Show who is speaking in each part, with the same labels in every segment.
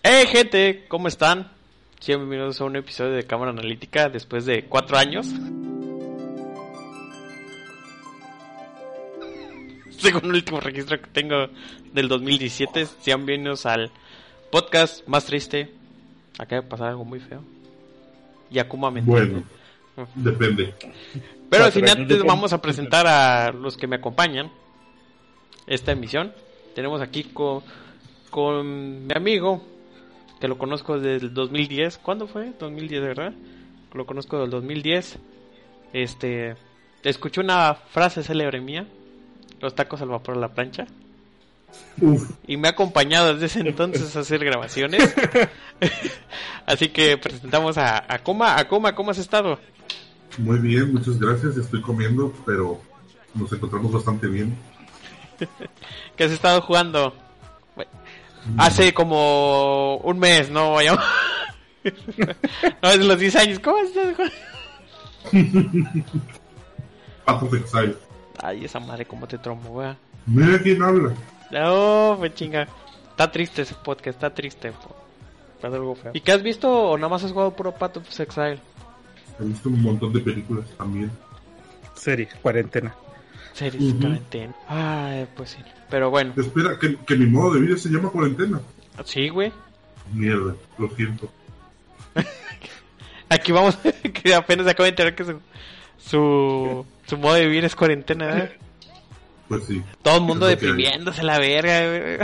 Speaker 1: Hey gente, ¿cómo están? Bienvenidos a un episodio de Cámara Analítica después de cuatro años. Según el último registro que tengo del 2017, sean bienvenidos al podcast más triste. Acaba de pasar algo muy feo. Yakuma me
Speaker 2: Bueno, depende.
Speaker 1: Pero al final te vamos a presentar a los que me acompañan esta emisión. Tenemos aquí con, con mi amigo, que lo conozco desde el 2010. ¿Cuándo fue? 2010, ¿verdad? Lo conozco del 2010. Este, escuché una frase célebre mía, los tacos al vapor a la plancha.
Speaker 2: Uf,
Speaker 1: Y me ha acompañado desde ese entonces a hacer grabaciones. Así que presentamos a, a Coma. A Coma, ¿cómo has estado?
Speaker 2: muy bien, muchas gracias. Estoy comiendo, pero nos encontramos bastante bien.
Speaker 1: ¿Qué has estado jugando? Hace como un mes, ¿no? Vaya- no, desde los 10 años. ¿Cómo
Speaker 2: of Exile.
Speaker 1: Ay, esa madre, cómo te tromo, wea.
Speaker 2: Mira quién habla.
Speaker 1: No, pues chinga. Está triste ese podcast, está triste. po. Pasa algo feo. ¿Y qué has visto o nada más has jugado puro Path of Exile?
Speaker 2: He visto un montón de películas también.
Speaker 3: serie, cuarentena.
Speaker 1: Series de cuarentena. Ay, pues sí. Pero bueno,
Speaker 2: Espera, que, que mi modo de vida se llama cuarentena.
Speaker 1: sí, güey.
Speaker 2: Mierda, lo siento.
Speaker 1: Aquí vamos, que apenas acabo de enterar que su, su, su modo de vivir es cuarentena. ¿eh?
Speaker 2: Pues sí.
Speaker 1: Todo el mundo deprimiéndose la verga. güey.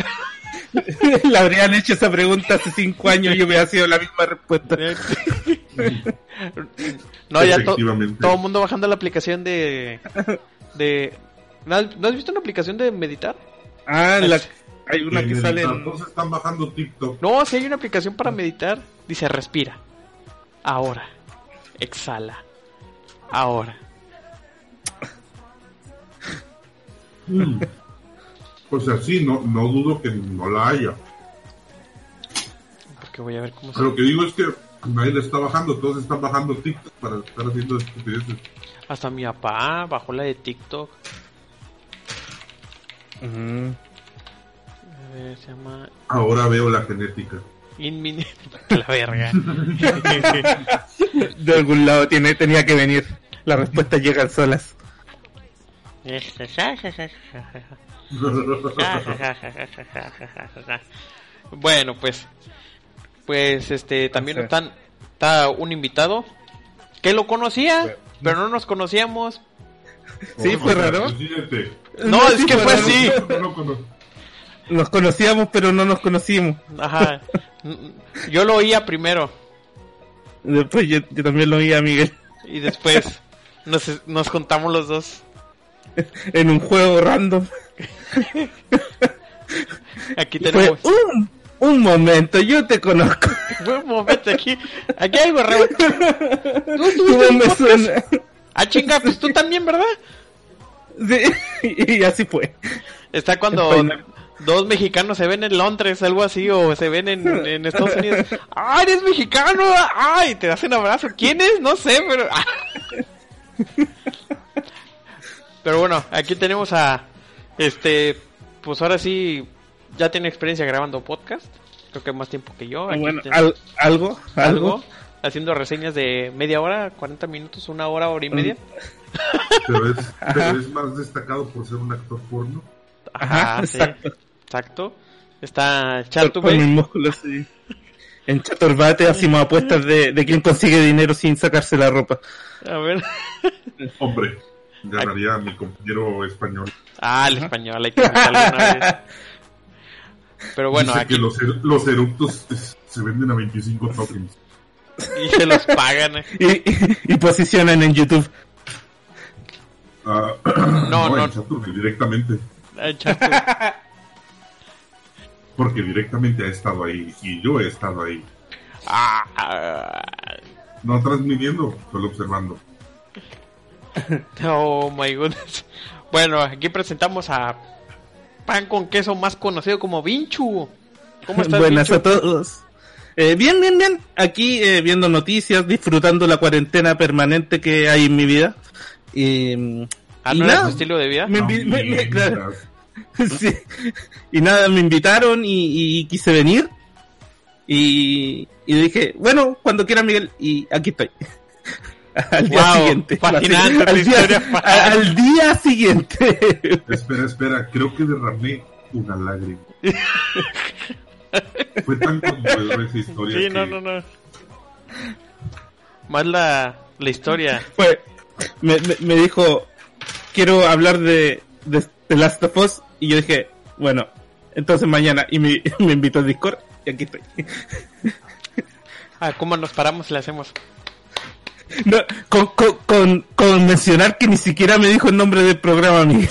Speaker 3: Le habrían hecho esa pregunta hace cinco años y yo hubiera sido la misma respuesta.
Speaker 1: no, ya to- todo el mundo bajando la aplicación de... de ¿no, has, no has visto una aplicación de meditar?
Speaker 3: Ah, la- hay una que sale en...
Speaker 2: Todos están bajando TikTok.
Speaker 1: No, si hay una aplicación para meditar. Dice respira. Ahora. Exhala. Ahora.
Speaker 2: Mm. O sea, sí, no, no dudo que no la haya.
Speaker 1: Porque voy a ver cómo se...
Speaker 2: Pero lo que digo es que nadie la está bajando. Todos están bajando TikTok para estar haciendo estupideces.
Speaker 1: Hasta mi papá bajó la de TikTok.
Speaker 3: Ujú.
Speaker 1: A ver, se llama
Speaker 2: Ahora veo la genética.
Speaker 1: Inmin... la verga.
Speaker 3: De algún lado tiene, tenía que venir. Las respuestas llegan solas.
Speaker 1: bueno, pues, pues, este, también están, está un invitado que lo conocía, pero no nos conocíamos.
Speaker 3: Sí, fue raro.
Speaker 2: Presidente.
Speaker 1: No, es que fue
Speaker 3: raro.
Speaker 1: así.
Speaker 3: Nos conocíamos, pero no nos conocimos.
Speaker 1: Ajá. Yo lo oía primero
Speaker 3: Después yo, yo también lo oí a Miguel
Speaker 1: y después nos, nos contamos los dos.
Speaker 3: en un juego random.
Speaker 1: Aquí
Speaker 3: Fue
Speaker 1: tenemos
Speaker 3: un, un momento, yo te conozco.
Speaker 1: un momento aquí. Aquí hay algo raro. ¿Tú
Speaker 3: ¿Cómo
Speaker 1: estuviste en
Speaker 3: me
Speaker 1: podcast?
Speaker 3: suena?
Speaker 1: Ah, chinga, pues tú también, ¿verdad?
Speaker 3: Sí, y así fue.
Speaker 1: Está cuando dos mexicanos se ven en Londres, algo así, o se ven en, en Estados Unidos. ¡Ah, eres mexicano! ¡Ay! Te das un abrazo. ¿Quién es? No sé, pero... Pero bueno, aquí tenemos a... Este... Pues ahora sí, ya tiene experiencia grabando podcast. Creo que más tiempo que yo. Aquí
Speaker 3: Bueno, al- algo, algo.
Speaker 1: Haciendo reseñas de media hora, 40 minutos, una hora, hora y media.
Speaker 2: Pero es, pero es más destacado por ser un actor porno.
Speaker 3: Ajá,
Speaker 1: sí.
Speaker 3: exacto.
Speaker 1: Exacto. Está
Speaker 3: músculos, sí. En Chaturbate hacemos apuestas de, de quién consigue dinero sin sacarse la ropa.
Speaker 1: A ver.
Speaker 2: Hombre, ganaría a mi compañero español.
Speaker 1: Ah, el español, hay que vez. Pero bueno,
Speaker 2: Dice
Speaker 1: aquí
Speaker 2: que los, er- los eructos se venden a 25 tokens.
Speaker 1: y se los pagan. eh.
Speaker 3: Y, y, y posicionan en YouTube.
Speaker 2: Ah,
Speaker 1: No, no.
Speaker 2: en Saturn, directamente.
Speaker 1: Ah, Chartube.
Speaker 2: Porque directamente ha estado ahí y yo he estado ahí.
Speaker 1: Ah,
Speaker 2: No transmitiendo, solo observando.
Speaker 1: oh my goodness. Bueno, aquí presentamos a Pan con queso más conocido como Vinchu. ¿Cómo estás,
Speaker 3: Buenas
Speaker 1: Vinchu?
Speaker 3: a todos. Eh, bien, bien, bien. Aquí eh, viendo noticias, disfrutando la cuarentena permanente que hay en mi vida. Y,
Speaker 1: Ah,
Speaker 3: y
Speaker 1: ¿no era
Speaker 3: nada,
Speaker 1: tu estilo de vida?
Speaker 3: Me
Speaker 2: No
Speaker 3: envi- me- me- claro. Sí. Y nada, me invitaron y, y quise venir. Y, y dije, bueno, cuando quiera Miguel, y aquí estoy. al día
Speaker 1: Wow,
Speaker 3: siguiente. al, día, a- al día siguiente.
Speaker 2: Espera, espera, creo que derramé una lágrima. Fue tan conmovedora esa historia.
Speaker 1: Sí,
Speaker 2: que
Speaker 1: no, no, no. Más la, la historia.
Speaker 3: Fue, me, me, me dijo, quiero hablar de, de The Last of Us. Y yo dije, bueno, entonces mañana. Y me, me invitó al Discord. Y aquí estoy.
Speaker 1: Ah, ¿cómo nos paramos y le hacemos?
Speaker 3: No, con, con, con, con mencionar que ni siquiera me dijo el nombre del programa, Miguel.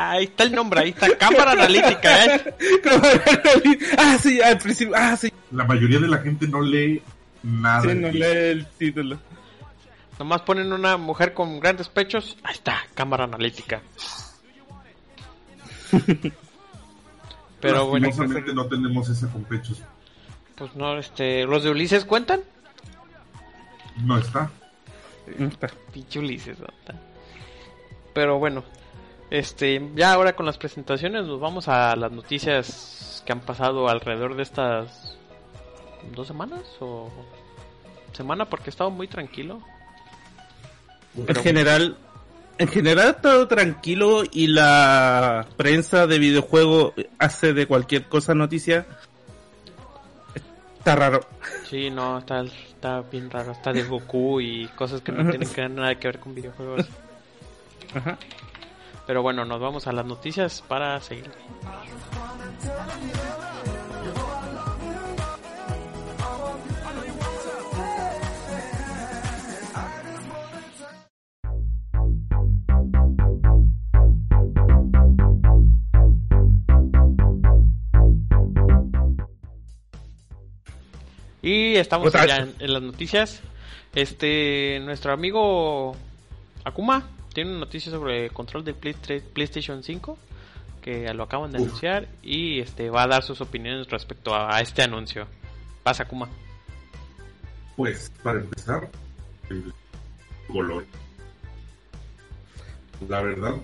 Speaker 1: Ah, ahí está el nombre, ahí está. Cámara analítica, ¿eh?
Speaker 3: Ah, sí, al principio. Ah, sí.
Speaker 2: La mayoría de la gente no lee nada.
Speaker 3: Sí, no lee el título.
Speaker 1: Nomás ponen una mujer con grandes pechos. Ahí está, cámara analítica. Pero bueno,
Speaker 2: no tenemos esa con pechos.
Speaker 1: pues no, este, los de Ulises cuentan.
Speaker 2: No está.
Speaker 1: Pinche Ulises, ¿verdad? Pero bueno, este, ya ahora con las presentaciones nos vamos a las noticias que han pasado alrededor de estas dos semanas o semana porque he estado muy tranquilo.
Speaker 3: En general, en general ha estado tranquilo y la prensa de videojuego hace de cualquier cosa noticia. Está raro.
Speaker 1: Sí, no, está, está bien raro, está de Goku y cosas que no tienen que nada que ver con videojuegos.
Speaker 3: Ajá.
Speaker 1: Pero bueno, nos vamos a las noticias para seguir. Y estamos ya en, en las noticias. Este, nuestro amigo Akuma tiene una noticia sobre el control Play- tre- PlayStation 5 que lo acaban de
Speaker 2: Uf.
Speaker 1: anunciar y este va a dar sus opiniones respecto a, a este anuncio. Pasa Akuma.
Speaker 2: Pues, para empezar, el color. La verdad,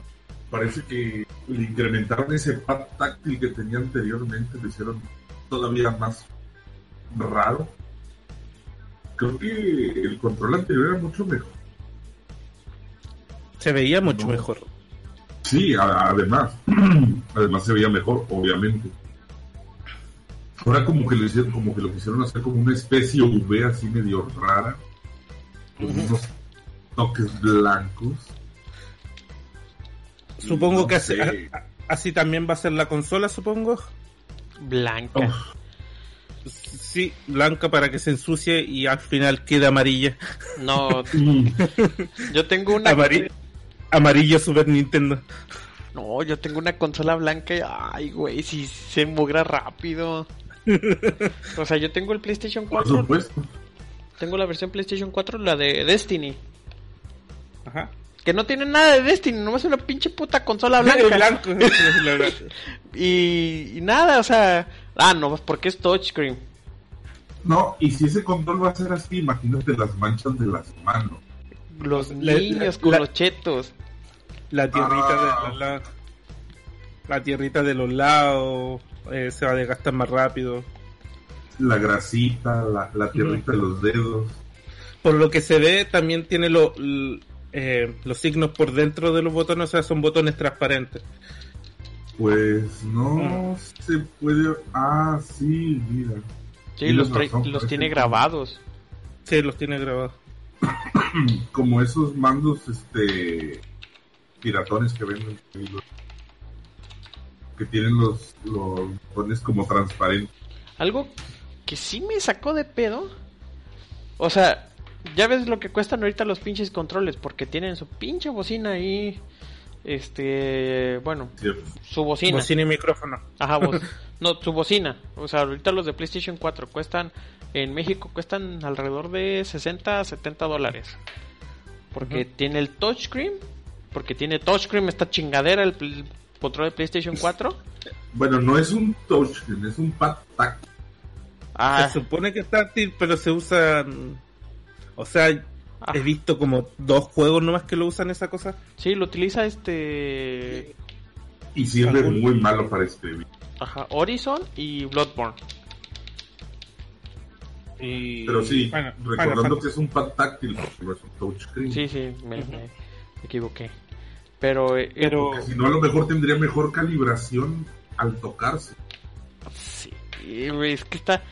Speaker 2: parece que le incrementaron ese pad táctil que tenía anteriormente, lo hicieron todavía más raro. Creo que el control anterior era mucho mejor.
Speaker 3: Se veía mucho
Speaker 2: No.
Speaker 3: mejor.
Speaker 2: Sí, a- además, además se veía mejor, obviamente. Ahora como que lo hicieron, como que lo quisieron hacer como una especie V así medio rara, con unos toques blancos.
Speaker 3: Supongo
Speaker 2: No
Speaker 3: que así, también va a ser la consola, supongo.
Speaker 1: Blanca.
Speaker 2: Uf,
Speaker 3: Sí, blanca para que se ensucie y al final quede amarilla.
Speaker 1: No,
Speaker 2: mm,
Speaker 1: yo tengo una
Speaker 3: Amari- amarillo Super Nintendo.
Speaker 1: No, yo tengo una consola blanca y ay, güey, si se mugra rápido. O sea, yo tengo el PlayStation
Speaker 2: por
Speaker 1: 4,
Speaker 2: supuesto.
Speaker 1: tengo la versión PlayStation 4, la de Destiny,
Speaker 3: Ajá.
Speaker 1: que no tiene nada de Destiny, nomás una pinche puta consola blanca. Y, y nada, o sea, ah, no, pues porque es touchscreen.
Speaker 2: No, y si ese control va a ser así, imagínate las manchas de las manos.
Speaker 1: Los
Speaker 3: La-
Speaker 1: niños
Speaker 3: la-
Speaker 1: con
Speaker 3: la-
Speaker 1: los chetos.
Speaker 3: La tierrita
Speaker 2: Ah.
Speaker 3: de los lados. La tierrita de los lados eh, se va a desgastar más rápido.
Speaker 2: La grasita, la, la tierrita de los dedos.
Speaker 3: Por lo que se ve, también tiene lo- l- eh, los signos por dentro de los botones, o sea, son botones transparentes.
Speaker 2: Pues no se puede. Ah, sí, mira.
Speaker 1: Sí, los,
Speaker 2: razón,
Speaker 1: los tiene
Speaker 2: que-
Speaker 1: grabados.
Speaker 3: Sí, los tiene grabados.
Speaker 2: Como esos mandos, este. piratones que venden. Que tienen los, los botones como transparentes.
Speaker 1: Algo que sí me sacó de pedo. O sea, ya ves lo que cuestan ahorita los pinches controles, porque tienen su pinche bocina ahí. este, bueno, su bocina.
Speaker 3: Bocina y micrófono.
Speaker 1: Ajá, no, su bocina. O sea, ahorita los de PlayStation 4 cuestan, en México cuestan alrededor de 60 a 70 dólares. Porque tiene el touchscreen, porque tiene touchscreen esta chingadera, el, control de PlayStation 4.
Speaker 2: Bueno, no es un touchscreen, es un pad táctil.
Speaker 1: Ah,
Speaker 3: Se supone que es táctil, pero se usan. O sea,
Speaker 1: ah,
Speaker 3: he visto como dos juegos nomás que lo usan esa cosa.
Speaker 1: sí, lo utiliza este...
Speaker 2: Y sirve
Speaker 3: Algún-
Speaker 2: muy malo para escribir.
Speaker 1: Ajá, Horizon y Bloodborne.
Speaker 3: Y...
Speaker 2: Pero sí, recordando
Speaker 3: Final
Speaker 2: que es un pad táctil, porque no es un touchscreen.
Speaker 1: Sí, sí, me, equivoqué. Pero, eh,
Speaker 3: Pero
Speaker 2: Porque si no, a lo mejor tendría mejor calibración al tocarse.
Speaker 1: Sí, güey, es que está.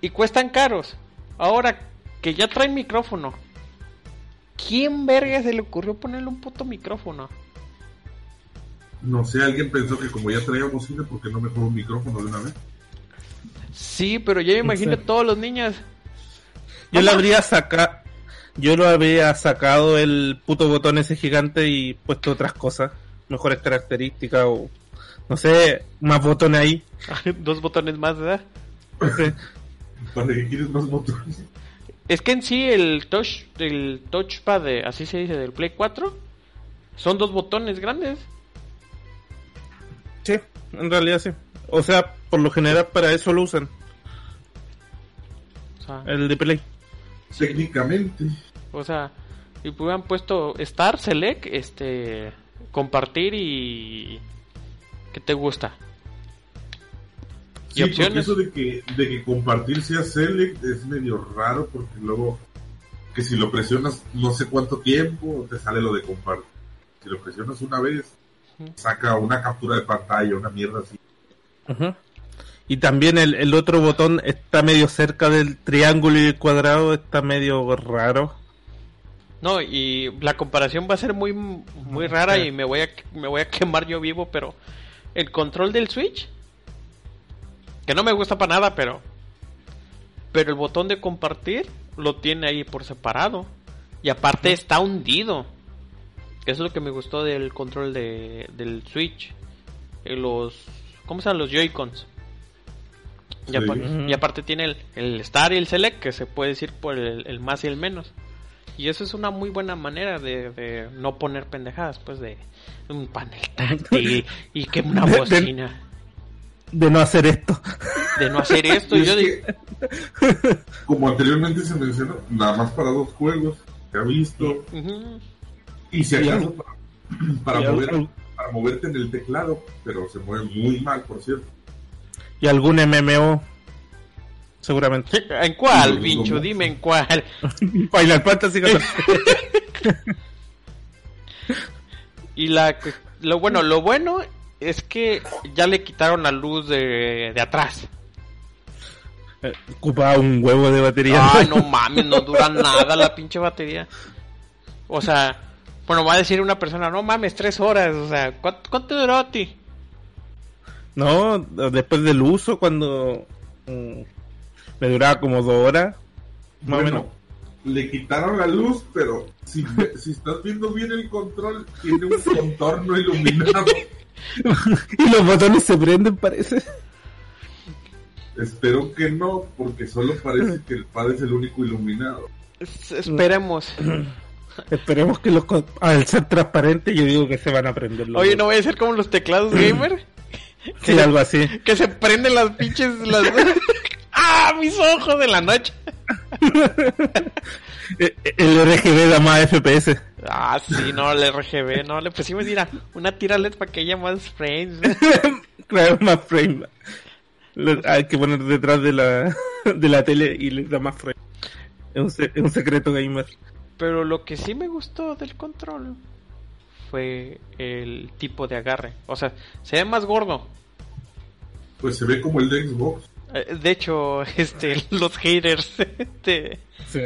Speaker 1: Y cuestan caros. Ahora que ya traen micrófono. ¿Quién verga se le ocurrió ponerle un puto micrófono?
Speaker 2: No sé, alguien pensó que como ya traía bocina, ¿por qué no mejor un micrófono de una vez?
Speaker 1: Sí, pero yo me imagino
Speaker 3: sé.
Speaker 1: todos los niños.
Speaker 3: yo le habría sacado. Yo lo habría sacado el puto botón ese gigante y puesto otras cosas. Mejores características o. No sé, más botones ahí.
Speaker 1: Dos botones más, ¿verdad?
Speaker 3: No sé.
Speaker 2: ¿Para qué quieres más botones?
Speaker 1: Es que en sí el touch, el touchpad, de- así se dice, del Play 4, son dos botones grandes.
Speaker 3: Sí, en realidad sí. O sea, por lo general para eso lo usan.
Speaker 1: O sea,
Speaker 3: El de Play.
Speaker 2: Técnicamente.
Speaker 1: o sea, y hubieran puesto Star, Select, este, compartir y... ¿Qué te gusta?
Speaker 2: Sí,
Speaker 1: ¿Y
Speaker 2: porque eso de que, de que compartir sea select es medio raro porque luego que si lo presionas no sé cuánto tiempo te sale lo de compartir. Si lo presionas una vez saca una captura de pantalla, una mierda así.
Speaker 3: Y también el, el otro botón está medio cerca del triángulo y el cuadrado, está medio raro.
Speaker 1: No, y la comparación va a ser muy muy rara
Speaker 3: sí.
Speaker 1: y me voy a me voy a quemar yo vivo, pero el control del Switch que no me gusta para nada, pero pero el botón de compartir lo tiene ahí por separado y aparte está hundido. Eso es lo que me gustó del control de, del Switch. Eh, Los ¿cómo se llaman los Joy-Cons? Y,
Speaker 2: Sí.
Speaker 3: Ujú.
Speaker 1: y aparte tiene el, el Star y el Select, que se puede decir por el, el más y el menos. Y eso es una muy buena manera de, de no poner pendejadas, pues de un panel táctil y que una
Speaker 3: de-
Speaker 1: bocina.
Speaker 3: De no hacer esto.
Speaker 1: De no hacer esto,
Speaker 2: Y es
Speaker 1: yo
Speaker 2: que,
Speaker 1: digo,
Speaker 2: como anteriormente se mencionó, nada más para dos juegos, se ha visto, y si
Speaker 3: Y
Speaker 2: acaso para, para
Speaker 3: y algo-
Speaker 2: para moverte en el teclado, pero se mueve muy mal, por cierto.
Speaker 3: Y algún MMO. Seguramente.
Speaker 1: ¿En cuál,
Speaker 2: Sí,
Speaker 1: pincho?
Speaker 2: como-
Speaker 1: Dime en cuál.
Speaker 3: Final Fantasy 14.
Speaker 1: Y la, lo bueno, lo bueno es que ya le quitaron la luz de, de atrás.
Speaker 3: Eh, Ocupaba un huevo de batería.
Speaker 1: Ay, no mames, no dura nada la pinche batería. O sea, bueno, va a decir una persona, no mames, tres horas. O sea, ¿cuánto, cuánto duró a ti?
Speaker 3: No, después del uso, cuando mm, me duraba como dos horas, más o menos.
Speaker 2: le quitaron la luz, pero si, si estás viendo bien el control, tiene un contorno iluminado.
Speaker 3: y los botones se prenden, parece.
Speaker 2: Espero que no, porque solo parece que el pad es el único iluminado.
Speaker 1: Es- esperemos.
Speaker 3: Esperemos que los al ser transparente yo digo que se van a prender los
Speaker 1: Oye,
Speaker 3: dos.
Speaker 1: no voy a ser como los teclados gamer.
Speaker 3: Sí, algo así.
Speaker 1: Que se prenden las pinches. Las... ¡Ah! Mis ojos de la noche.
Speaker 3: Eh, El RGB da más FPS.
Speaker 1: Ah, sí, no, el RGB, no, le pusimos mira, una tira LED para que haya más frames.
Speaker 3: claro, más frame. Lo- hay que poner detrás de la, de la tele y les da más frame. Es un, es un secreto gamer.
Speaker 1: Pero lo que sí me gustó del control fue el tipo de agarre. O sea, se ve más gordo.
Speaker 2: Pues se ve como el de Xbox.
Speaker 1: Eh, De hecho, este, los haters de,
Speaker 3: Sí.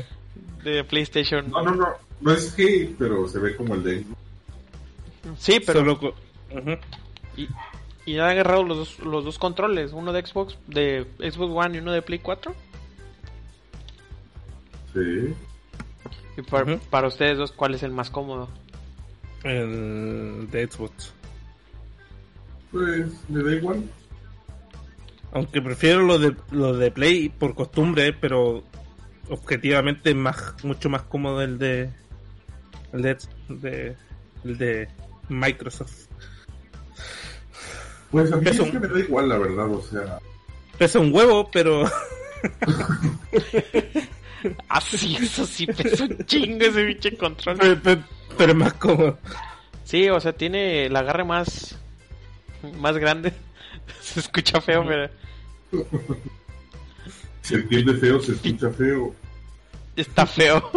Speaker 1: de PlayStation.
Speaker 2: No, no, no. No es que, pero se ve como el de Xbox.
Speaker 1: Sí, pero
Speaker 3: Solo
Speaker 1: y, y han agarrado los dos, los dos controles, uno de Xbox, de Xbox One y uno de Play 4.
Speaker 2: Sí.
Speaker 1: Y para, para ustedes dos, ¿cuál es el más cómodo?
Speaker 3: El de Xbox.
Speaker 2: Pues me da igual.
Speaker 3: Aunque prefiero lo de, lo de Play por costumbre, pero objetivamente es más, mucho más cómodo el de el de, de, el de Microsoft.
Speaker 2: Pues a mí es que me da igual, la verdad, o sea.
Speaker 3: Pesa un huevo, pero
Speaker 1: Ah, sí, eso sí, pesa un chingo ese pinche control.
Speaker 3: pero, pero- más cómodo.
Speaker 1: Sí, o sea, tiene el agarre más, más grande. Se escucha feo, pero
Speaker 2: Se entiende feo, se escucha feo.
Speaker 1: está feo.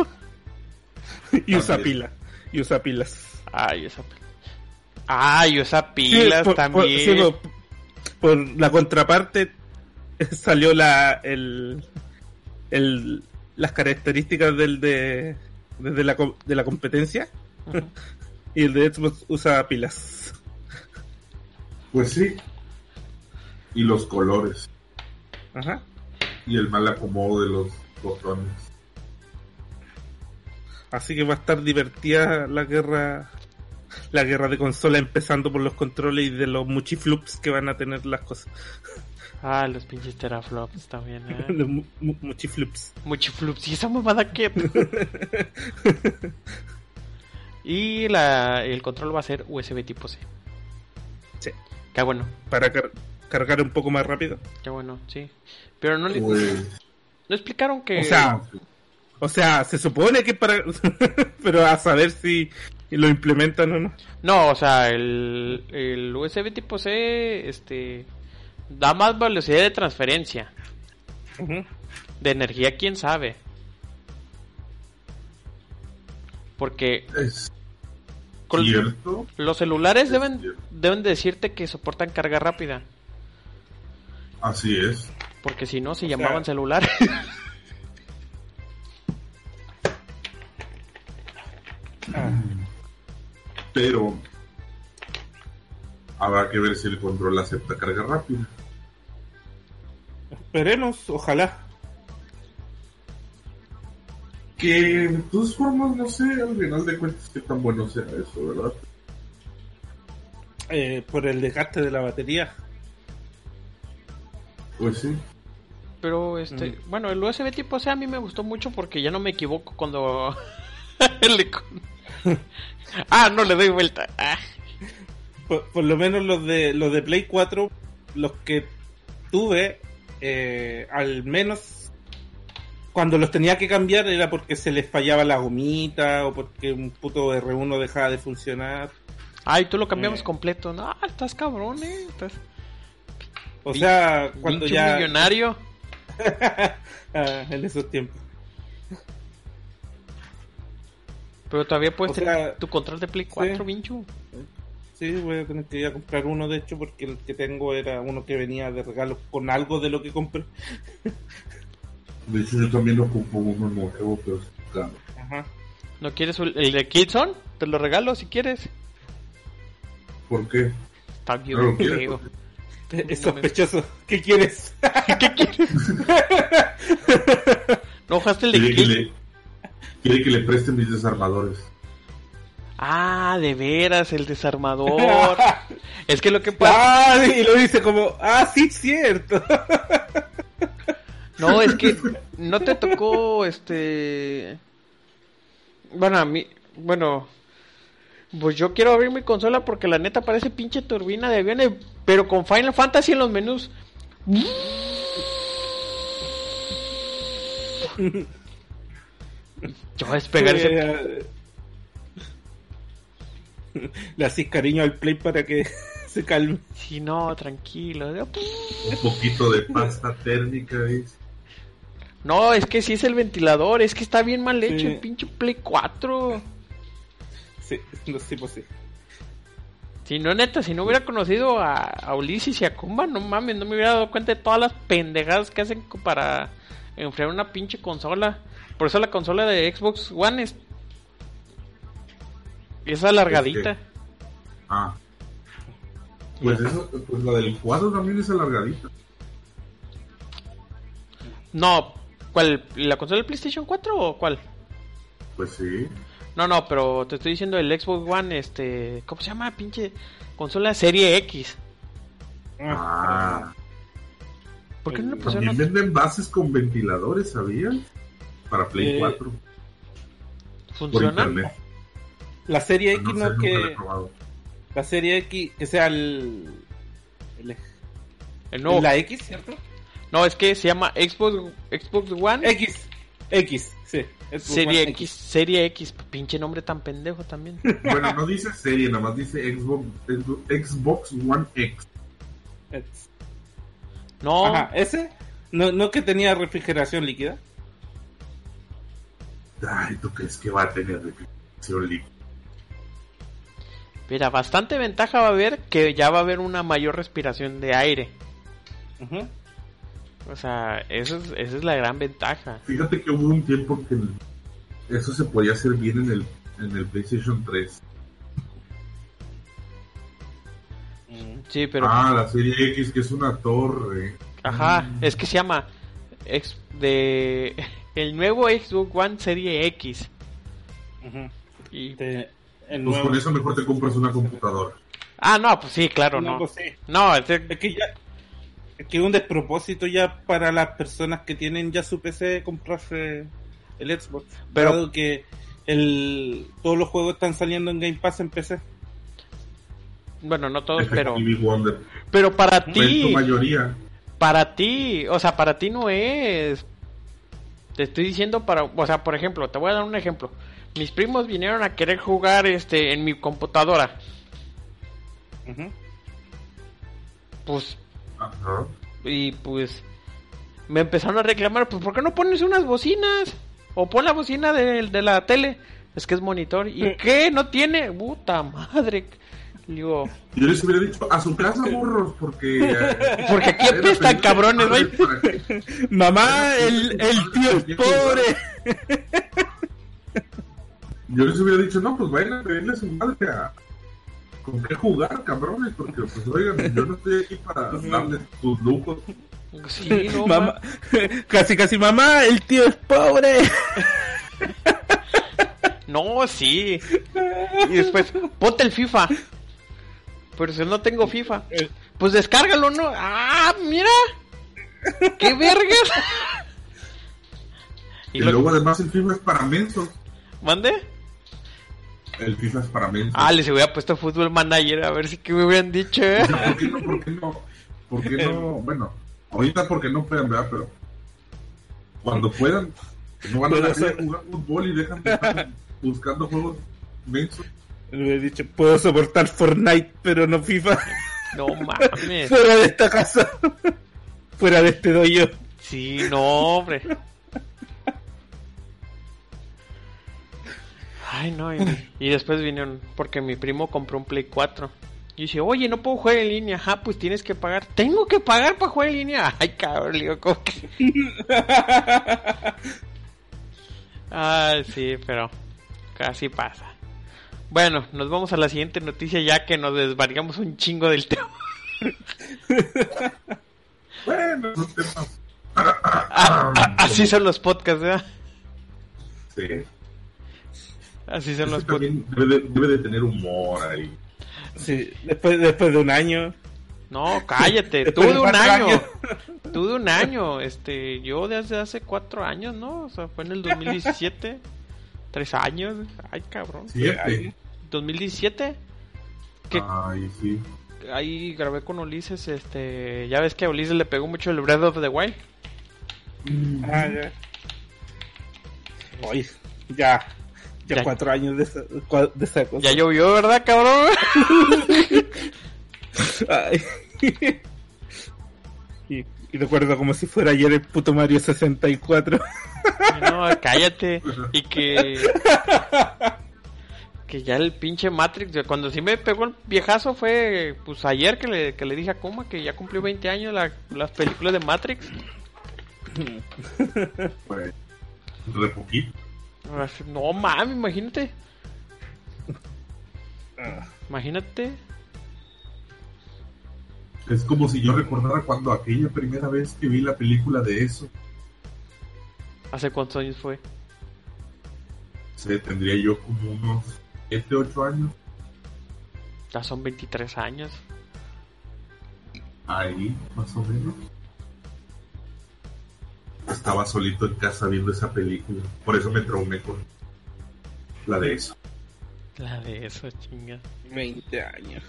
Speaker 3: Y usa
Speaker 2: También.
Speaker 3: pila. Y usa pilas.
Speaker 1: Ay, esa pila. Ay, esa pilas
Speaker 3: Sí, por- por-
Speaker 1: también.
Speaker 3: sí, por, por la contraparte salió la el, el las características del de de la, de la competencia y el de Xbox usa pilas.
Speaker 2: Pues sí. Y los colores.
Speaker 3: Ajá.
Speaker 2: Y el mal acomodo de los botones.
Speaker 3: Así que va a estar divertida la guerra la guerra de consola empezando por los controles y de los muchiflups que van a tener las cosas.
Speaker 1: Ah, los pinches teraflops también, ¿eh?
Speaker 3: Los mu- mu- muchiflups.
Speaker 1: Muchiflups. ¿Y esa mamada qué? y la, el control va a ser USB tipo C.
Speaker 3: Sí.
Speaker 1: Qué bueno,
Speaker 3: Para car- cargar un poco más rápido.
Speaker 1: qué bueno, sí. Pero no, le- no explicaron que...
Speaker 3: O sea, O sea, se supone que para. pero a saber si lo implementan o no.
Speaker 1: No, o sea, el, el USB tipo C este, da más velocidad de transferencia. De energía, quién sabe. Porque
Speaker 2: es
Speaker 1: con-
Speaker 2: cierto.
Speaker 1: los celulares
Speaker 2: Es
Speaker 1: deben,
Speaker 2: cierto.
Speaker 1: deben decirte que soportan carga rápida.
Speaker 2: Así es.
Speaker 1: Porque si no, se llamaban celulares.
Speaker 3: Ah,
Speaker 2: Pero. Habrá que ver si el control acepta carga rápida.
Speaker 3: Esperemos, ojalá.
Speaker 2: Que de todas formas, no sé, al final de cuentas, qué tan bueno sea eso, ¿verdad?
Speaker 3: Eh, por el desgaste de la batería.
Speaker 2: Pues sí.
Speaker 1: Pero, este,
Speaker 3: Mm.
Speaker 1: bueno, el USB tipo C a mí me gustó mucho porque ya no me equivoco cuando... ah, no le doy vuelta. Ah.
Speaker 3: Por, por lo menos los de los de Play 4, los que tuve, eh, al menos cuando los tenía que cambiar era porque se les fallaba la gomita o porque un puto R1 dejaba de funcionar.
Speaker 1: Ay, tú lo cambiamos
Speaker 3: Eh.
Speaker 1: completo. No, estás cabrón, eh. Estás
Speaker 3: O sea, cuando ya
Speaker 1: millonario.
Speaker 3: Ah, en esos tiempos.
Speaker 1: Pero todavía puedes
Speaker 3: O sea,
Speaker 1: tener tu control de Play 4, Vinchu.
Speaker 3: Sí, voy a tener que ir a comprar uno de hecho porque el que tengo era uno que venía de regalo con algo de lo que compré.
Speaker 2: De hecho, yo también ocupo uno nuevo, pero es caro.
Speaker 3: Ajá.
Speaker 1: ¿No quieres el de Kidson? Te lo regalo si quieres.
Speaker 2: ¿Por qué?
Speaker 1: Está bien
Speaker 2: No lo
Speaker 3: Es sospechoso. ¿Qué quieres?
Speaker 1: ¿Qué quieres? ¿No ojaste el de
Speaker 2: Quiere que, le, quiere que le presten mis desarmadores.
Speaker 1: Ah, de veras, el desarmador. es que lo que pasa...
Speaker 3: Ah, y lo dice como, ah, sí, cierto.
Speaker 1: No, es que no te tocó, este... Bueno, a mí... Bueno... Pues yo quiero abrir mi consola porque la neta parece pinche turbina de aviones, pero con Final Fantasy en los menús. Yo voy
Speaker 3: Le hacís cariño al play para que se calme.
Speaker 1: Si no, tranquilo.
Speaker 2: Un poquito de pasta térmica, ¿ves?
Speaker 1: No, es que si es el ventilador, es que está bien mal hecho
Speaker 3: Sí.
Speaker 1: el pinche Play 4.
Speaker 3: Sí, no, sí, pues sí.
Speaker 1: Si no, neta, si no hubiera conocido a, a Ulises y a Kumba, no mames, no me hubiera dado cuenta de todas las pendejadas que hacen para enfriar una pinche consola. Por eso la consola de Xbox One es, es alargadita.
Speaker 2: Es Ah. Pues, eso, pues la del 4 también es alargadita.
Speaker 1: No, ¿cuál? ¿La consola del PlayStation 4 o cuál?
Speaker 2: Pues sí.
Speaker 1: No, no, pero te estoy diciendo el Xbox One, este, ¿cómo se llama? Pinche consola Serie X.
Speaker 2: Ah.
Speaker 1: ¿Por qué no le
Speaker 2: También
Speaker 1: pusieron otro?
Speaker 2: venden bases con ventiladores, ¿sabías? Para Play
Speaker 3: Eh,
Speaker 2: 4. Por
Speaker 1: ¿Funciona?
Speaker 2: internet.
Speaker 3: La serie X
Speaker 2: No he
Speaker 3: que. La serie X, que sea el. el-
Speaker 1: El nuevo.
Speaker 3: La X, ¿cierto?
Speaker 1: No, es que se llama Xbox, Xbox One
Speaker 3: X. X, sí. Xbox
Speaker 1: Serie
Speaker 3: One
Speaker 1: X. Serie X. Pinche nombre tan pendejo también.
Speaker 2: Bueno, no dice serie, nada más dice Xbox, Xbox One X.
Speaker 3: X.
Speaker 1: No,
Speaker 3: Ajá, ese. No, no que tenía refrigeración líquida.
Speaker 2: Ay, ¿tú crees que va a tener refrigeración líquida?
Speaker 1: Mira, bastante ventaja va a haber que ya va a haber una mayor respiración de aire.
Speaker 3: Ujú.
Speaker 1: O sea, eso es, esa es la gran ventaja.
Speaker 2: Fíjate que hubo un tiempo que eso se podía hacer bien en el, en el PlayStation 3.
Speaker 3: Mm.
Speaker 1: Sí, pero...
Speaker 2: Ah, la serie X, que es una torre.
Speaker 1: Ajá, es que se llama ex- de el nuevo Xbox One Serie X.
Speaker 3: Ujú.
Speaker 1: Y,
Speaker 3: Este, el
Speaker 2: Pues
Speaker 3: nuevo-
Speaker 2: con eso mejor te compras una computadora.
Speaker 1: ah, no, pues sí, claro,
Speaker 3: No,
Speaker 1: no.
Speaker 3: pues sí.
Speaker 1: No,
Speaker 3: Es que ya. Es que es un despropósito ya para las personas que tienen ya su PC comprarse el Xbox.
Speaker 1: Pero-
Speaker 3: Dado que el, todos los juegos están saliendo en Game Pass en PC.
Speaker 1: bueno, no todos, pero pero para
Speaker 2: En su
Speaker 1: ti,
Speaker 2: mayoría.
Speaker 1: para ti, o sea, para ti no es. Te estoy diciendo para, o sea, por ejemplo, te voy a dar un ejemplo. Mis primos vinieron a querer jugar este en mi computadora. Pues y pues me empezaron a reclamar, pues ¿por qué no pones unas bocinas? O pon la bocina de, de la tele. Es que es monitor. ¿Y qué? ¿No tiene? Puta madre. Digo,
Speaker 2: Yo les hubiera dicho a su casa, morros, porque. eh,
Speaker 1: Porque aquí
Speaker 2: eh,
Speaker 1: apestan cabrones,
Speaker 2: es
Speaker 1: güey.
Speaker 3: Mamá, el, el tío es pobre.
Speaker 2: Yo les hubiera dicho, no, pues vayan a pedirle a su madre a. ¿Con qué jugar, cabrones? Porque, pues, oigan, yo no estoy aquí para darles sus lujos.
Speaker 1: sí, no,
Speaker 3: Mamá,
Speaker 1: ma-
Speaker 3: casi, casi mamá, el tío es pobre.
Speaker 1: No, sí. Y después, ponte el FIFA. Pero si no tengo FIFA. Pues descárgalo, ¿no? Ah, mira. ¡Qué vergas!
Speaker 2: Y,
Speaker 1: Y lo-
Speaker 2: luego, además, el FIFA es para mensos.
Speaker 1: ¿Mande?
Speaker 2: El FIFA es para mensos.
Speaker 1: Ah, les hubiera puesto Fútbol Manager a ver si que me hubieran dicho, ¿eh?
Speaker 2: O sea, ¿Por qué no? ¿Por qué no? ¿Por qué no? Bueno, ahorita porque no puedan, ¿verdad? Pero cuando puedan, no van a dejar
Speaker 3: sea-
Speaker 2: jugar fútbol y dejan de estar buscando juegos mensos.
Speaker 3: Le he dicho, puedo soportar Fortnite, pero no FIFA.
Speaker 1: No mames.
Speaker 3: Fuera de esta casa. Fuera de este doyo.
Speaker 1: Sí, no, hombre. Ay, no. Y, y después vinieron, porque mi primo compró un Play 4. Y dice, oye, no puedo jugar en línea. Ah, pues tienes que pagar. ¿Tengo que pagar para jugar en línea? Ay, cabrón, le digo, ¿cómo que? Ay, sí, pero casi pasa. Bueno, nos vamos a la siguiente noticia ya que nos desvariamos un chingo del tema.
Speaker 2: Bueno.
Speaker 1: Ah, ah, así son los podcasts, ¿verdad?
Speaker 2: Sí.
Speaker 1: Así son los
Speaker 2: debe de, debe de tener humor ahí.
Speaker 3: Sí, después, después de un año.
Speaker 1: No, cállate, tú de un año.
Speaker 3: años.
Speaker 1: Tú de un año. Este, yo desde hace cuatro años, ¿no? O sea, fue en el 2017. Tres años. Ay, cabrón.
Speaker 2: Siete.
Speaker 1: 2017. Que
Speaker 2: Ay, sí.
Speaker 1: ahí grabé con Ulises, este, ya ves que a Ulises le pegó mucho el Breath of the Wild.
Speaker 3: Ah, ya. Oye, ya. Ya,
Speaker 1: Ya.
Speaker 3: cuatro años de esa, de cosa.
Speaker 1: Ya llovió, ¿verdad, cabrón?
Speaker 3: Ay. y, y recuerdo como si fuera ayer el puto Mario 64.
Speaker 1: No, cállate. Y que. Que ya el pinche Matrix, cuando sí me pegó el viejazo fue pues ayer que le, que le dije a Kuma que ya cumplió 20 años la- las películas de Matrix.
Speaker 2: Pues, re poquito.
Speaker 1: No mames, imagínate.
Speaker 3: Ah,
Speaker 1: Imagínate.
Speaker 2: Es como si yo recordara cuando aquella primera vez que vi la película de eso.
Speaker 1: ¿Hace cuántos años fue?
Speaker 2: sé, tendría yo como unos 7, 8 años.
Speaker 1: Ya son 23 años.
Speaker 2: Ahí, más o menos. Estaba solito en casa viendo esa película. Por eso me traumé con la de eso.
Speaker 1: La de eso, chinga.
Speaker 3: 20 años.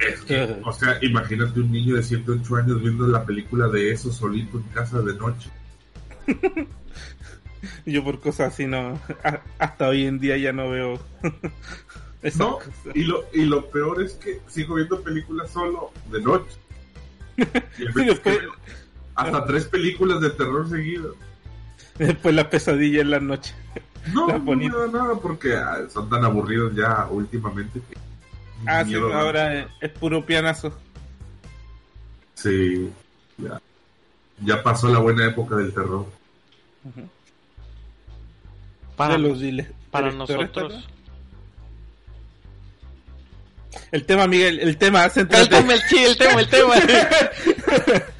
Speaker 2: Es que, o sea, imagínate un niño de 7, 8 años viendo la película de eso solito en casa de noche.
Speaker 3: Yo por cosas así no, a- hasta hoy en día ya no veo
Speaker 2: No, y lo, y lo peor es que sigo viendo películas solo de noche. Y en vez
Speaker 3: Y después,
Speaker 2: de- hasta tres películas de terror seguidas.
Speaker 3: después la pesadilla en la noche.
Speaker 2: No,
Speaker 3: Las
Speaker 2: no me
Speaker 3: bonitas.
Speaker 2: da nada porque ah, son tan aburridos ya últimamente que
Speaker 3: Ah, sí, ahora es, es puro pianazo.
Speaker 2: Sí, ya. Ya pasó la buena época del terror.
Speaker 1: Para,
Speaker 3: los dile-
Speaker 1: para nosotros.
Speaker 3: El tema, Miguel, el tema,
Speaker 1: El tema, el, sí, el tema, el tema.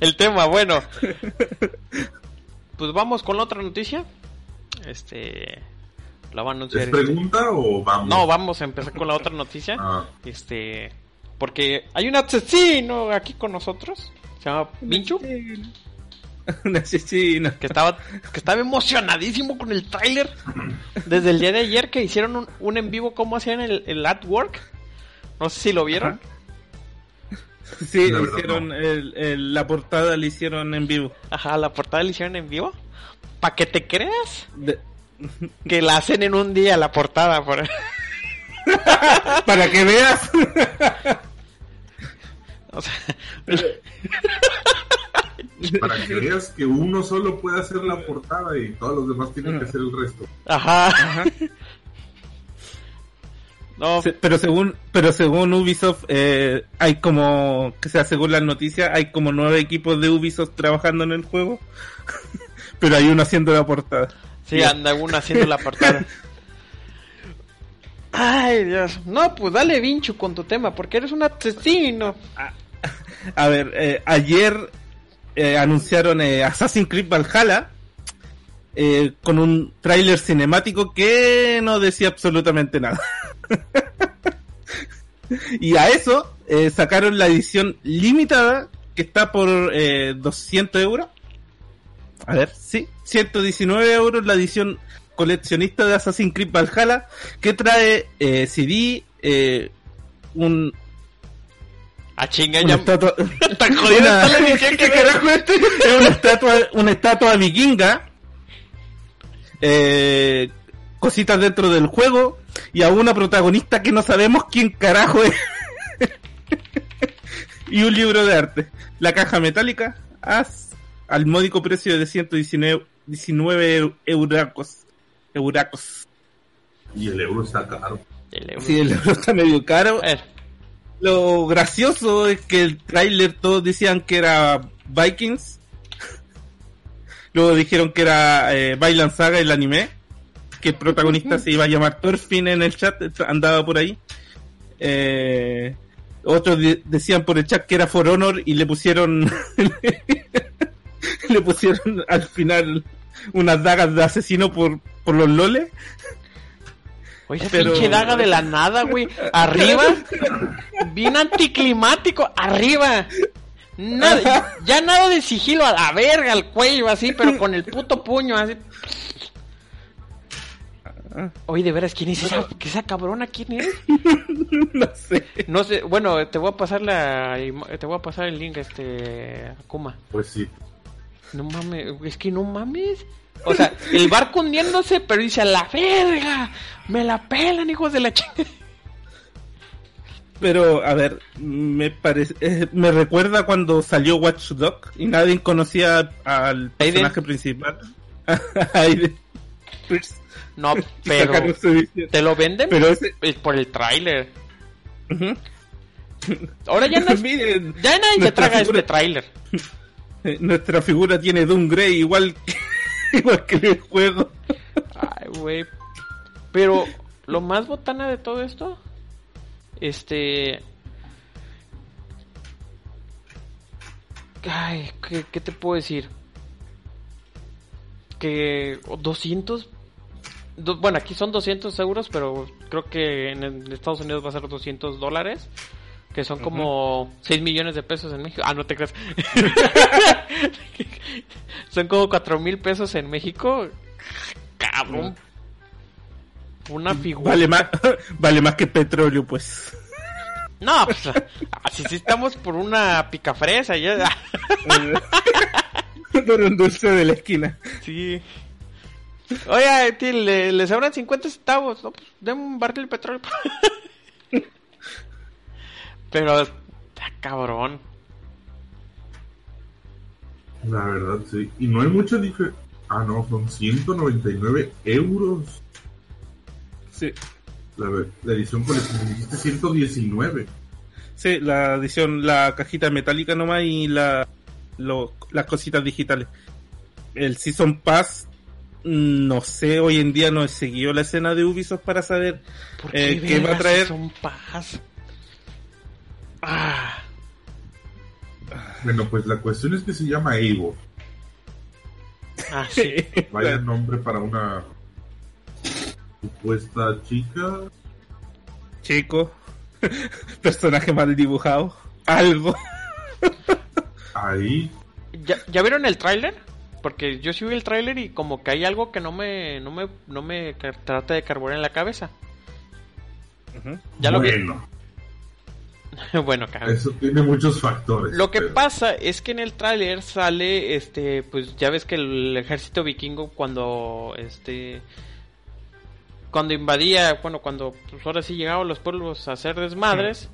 Speaker 1: el tema, bueno. Pues vamos con la otra noticia. Este. La va a anunciar.
Speaker 2: ¿Es
Speaker 1: este-
Speaker 2: pregunta o vamos?
Speaker 1: No, vamos a empezar con la otra noticia.
Speaker 2: Ah,
Speaker 1: Este. Porque hay un asesino aquí con nosotros. Se llama Minchu.
Speaker 3: Un asesino.
Speaker 1: Que estaba, que estaba emocionadísimo con el tráiler. Desde el día de ayer que hicieron un, un en vivo. ¿Cómo hacían el, el artwork? No sé si lo vieron.
Speaker 3: Sí,
Speaker 2: La
Speaker 3: hicieron
Speaker 2: no.
Speaker 3: el- el- la portada la hicieron en vivo.
Speaker 1: Ajá, la portada la hicieron en vivo. Para que te creas
Speaker 3: De-
Speaker 1: que la hacen en un día la portada. Por...
Speaker 3: para que veas.
Speaker 1: O sea,
Speaker 2: para que veas que uno solo puede hacer la portada y todos los demás tienen que hacer el resto.
Speaker 1: ajá. No,
Speaker 3: Se- pero según pero según Ubisoft eh, hay como que sea según las noticias hay como nueve equipos de Ubisoft trabajando en el juego pero hay uno haciendo la portada
Speaker 1: sí, anda uno haciendo la portada. Ay, Dios. No, pues dale vincho con tu tema, porque eres un asesino.
Speaker 3: a ver eh, ayer eh, anunciaron eh, Assassin's Creed Valhalla eh, con un tráiler cinemático que no decía absolutamente nada y a eso eh, sacaron la edición limitada que está por eh, 200 euros. A ver, sí, 119 euros la edición coleccionista de Assassin's Creed Valhalla que trae eh, CD, un,
Speaker 1: A chinga,
Speaker 3: una
Speaker 1: ya.
Speaker 3: estatua,
Speaker 1: Tan jodida
Speaker 3: una-
Speaker 1: está la edición que carajo este.
Speaker 3: es una estatua, una estatua vikinga, eh, cositas dentro del juego y a una protagonista que no sabemos quién carajo es. y un libro de arte. La caja metálica as- al módico precio de 119 19 euracos. Euracos.
Speaker 2: Y el euro está caro.
Speaker 1: El euro.
Speaker 3: Sí, el euro está medio caro.
Speaker 1: A ver,
Speaker 3: Lo gracioso es que el tráiler todos decían que era Vikings. Luego dijeron que era eh, Bailan Saga el anime. Que el protagonista se iba a llamar Thorfinn en el chat, andaba por ahí. Eh, otros de- decían por el chat que era For Honor y le pusieron le pusieron al final unas dagas de asesino por, por los loles.
Speaker 1: Oye,
Speaker 3: Pero-
Speaker 1: pinche daga de la nada, güey. Arriba. Bien anticlimático. Arriba. Nada, ya nada de sigilo a la verga, al cuello, así, pero con el puto puño, así. Oye, de veras, ¿quién es esa, esa cabrona? ¿Quién es?
Speaker 3: no sé.
Speaker 1: No sé, bueno, te voy a pasar la, te voy a pasar el link, este, Akuma.
Speaker 2: Pues sí.
Speaker 1: No mames, es que no mames. O sea, el barco hundiéndose, pero dice a la verga, me la pelan, hijos de la chingada.
Speaker 3: Pero, a ver, me parece, eh, me recuerda cuando salió Watch Dog y nadie conocía al personaje principal. Aiden.
Speaker 1: No, pero te lo venden
Speaker 3: Pero ese,
Speaker 1: por el tráiler. Ahora ya, no,
Speaker 3: Miren,
Speaker 1: ya nadie se traga
Speaker 3: figura-
Speaker 1: este tráiler.
Speaker 3: eh, nuestra figura tiene Doom Grey igual que, igual que el juego.
Speaker 1: Ay, güey. Pero lo más botana de todo esto, este... Ay, ¿qué, qué te puedo decir? Que 200 bueno, aquí son 200 euros, pero creo que en Estados Unidos va a ser 200 dólares. Que son como 6 millones de pesos en México. Ah, no te creas. son como 4 mil pesos en México. Cabrón. Una figura.
Speaker 3: Vale más, vale más que petróleo, pues.
Speaker 1: No, pues así sí estamos por una picafresa. Ya.
Speaker 3: por un dulce de la esquina.
Speaker 1: Sí. Oye, le, le sobran 50 centavos. No, pues, denme un barril de petróleo. Pero está cabrón.
Speaker 2: La verdad, sí. Y no hay mucha diferencia. Ah, no, son 199 euros.
Speaker 3: Sí.
Speaker 2: La, la edición coleccionista dijiste 119.
Speaker 3: Sí, la edición, la cajita metálica nomás y la, las cositas digitales. El Season Pass, no sé, hoy en día no he seguido la escena de Ubisoft para saber qué, eh, qué va a traer.
Speaker 1: Season Pass?
Speaker 2: Ah. Bueno, pues la cuestión es que se llama Eivor.
Speaker 1: Ah, sí.
Speaker 2: Vaya nombre para una supuesta chica.
Speaker 3: Chico. Personaje mal dibujado. Algo.
Speaker 2: Ahí.
Speaker 1: ¿Ya, ¿Ya vieron el tráiler? Porque yo sí vi el tráiler y como que hay algo que no me, no me, no me trata de carburar en la cabeza.
Speaker 2: Ya lo bueno.
Speaker 1: bueno,
Speaker 2: Eso tiene muchos factores.
Speaker 1: Lo que pasa es que en el tráiler sale, este, pues ya ves que el ejército vikingo cuando, este, cuando invadía, bueno, cuando pues ahora sí llegaban los pueblos a hacer desmadres,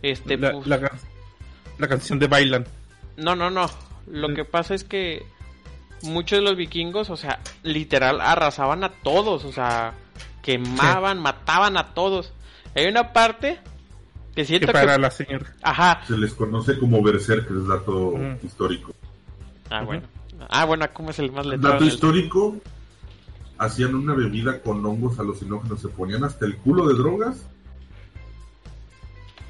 Speaker 1: este,
Speaker 3: la,
Speaker 1: pues
Speaker 3: la, canción de Bailan.
Speaker 1: No, no, no. Lo que pasa es que muchos de los vikingos, o sea, literal arrasaban a todos, o sea, quemaban, mataban a todos. Hay una parte que siento
Speaker 3: para la señora.
Speaker 1: Ajá.
Speaker 2: Se les conoce como berserker, es dato histórico.
Speaker 1: Ah, bueno. Ah, bueno, ¿cómo es el más letal?
Speaker 2: Dato histórico, hacían una bebida con hongos alucinógenos, se ponían hasta el culo de drogas.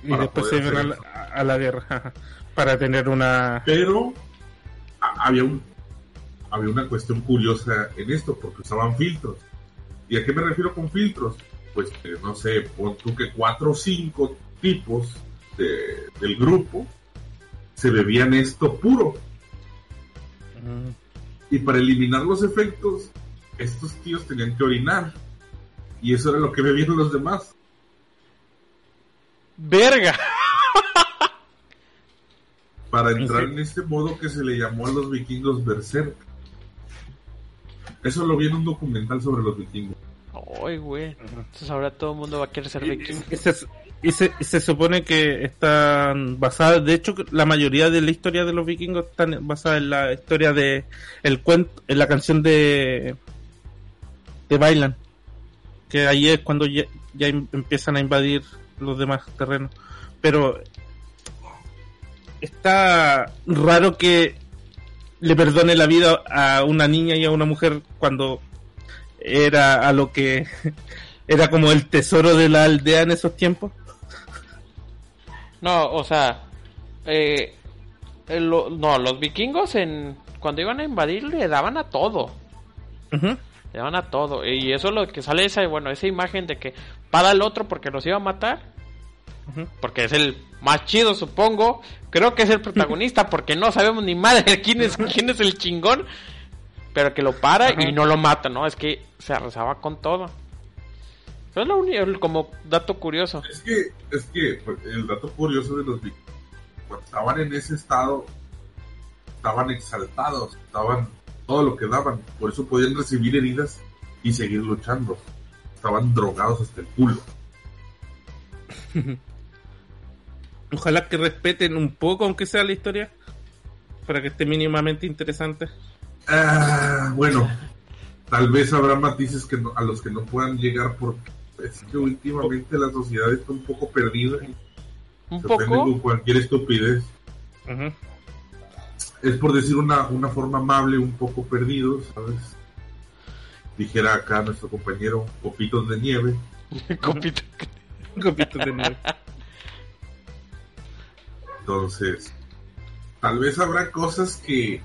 Speaker 3: Y después se iban a la, guerra para tener una...
Speaker 2: Pero había un había una cuestión curiosa en esto, porque usaban filtros. ¿Y a qué me refiero con filtros? Pues no sé, pon tú que cuatro o cinco tipos del grupo se bebían esto puro. Y para eliminar los efectos, estos tíos tenían que orinar. Y eso era lo que bebían los demás.
Speaker 1: ¡Verga!
Speaker 2: Para entrar en este modo que se le llamó a los vikingos berserk. Eso lo vi en un documental sobre los vikingos.
Speaker 1: Ay, güey. Entonces ahora todo el mundo va a querer ser vikingo.
Speaker 3: Y se, se supone que están basadas, de hecho, la mayoría de la historia de los vikingos están basadas en la historia de el cuento, en la canción de de Bailan, que ahí es cuando ya, empiezan a invadir los demás terrenos. Pero está raro que le perdone la vida a una niña y a una mujer cuando era a lo que era como el tesoro de la aldea en esos tiempos.
Speaker 1: No, o sea, eh, no, los vikingos en cuando iban a invadir le daban a todo. Le daban a todo. Y eso es lo que sale esa, bueno, esa imagen de que para el otro porque los iba a matar. Porque es el más chido, supongo. Creo que es el protagonista porque no sabemos ni madre quién es, quién es el chingón. Pero que lo para y no lo mata, ¿no? Es que se arrasaba con todo. Es lo único, como dato curioso.
Speaker 2: Es que, es que pues, el dato curioso de los cuando estaban en ese estado, estaban exaltados, estaban todo lo que daban, por eso podían recibir heridas y seguir luchando. Estaban drogados hasta el culo.
Speaker 3: Ojalá que respeten un poco, aunque sea la historia, para que esté mínimamente interesante.
Speaker 2: Ah, bueno, tal vez habrá matices que a los que no puedan llegar porque es que últimamente la sociedad está un poco perdida.
Speaker 1: Un poco.
Speaker 2: cualquier estupidez. Es por decir una, una forma amable, un poco perdido, ¿sabes? Dijera acá nuestro compañero, copitos de nieve.
Speaker 1: copitos.
Speaker 3: de nieve.
Speaker 2: Entonces, tal vez habrá cosas que,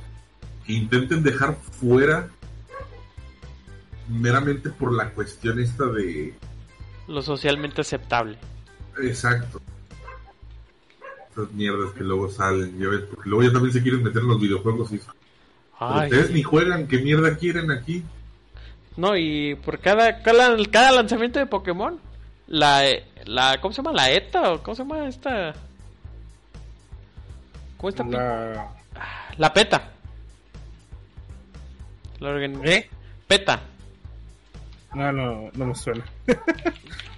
Speaker 2: que intenten dejar fuera meramente por la cuestión esta de...
Speaker 1: Lo socialmente aceptable.
Speaker 2: Exacto. Esas mierdas que luego salen, ya ves, porque luego ya también se quieren meter en los videojuegos y... ustedes ni juegan, ¿qué mierda quieren aquí?
Speaker 1: No, y por cada, cada, cada lanzamiento de Pokémon, la, la, ¿cómo se llama? ¿La ETA o cómo se llama esta? ¿Cómo está? La... la PETA. La ¿Eh? PETA.
Speaker 3: No, no, no me suena.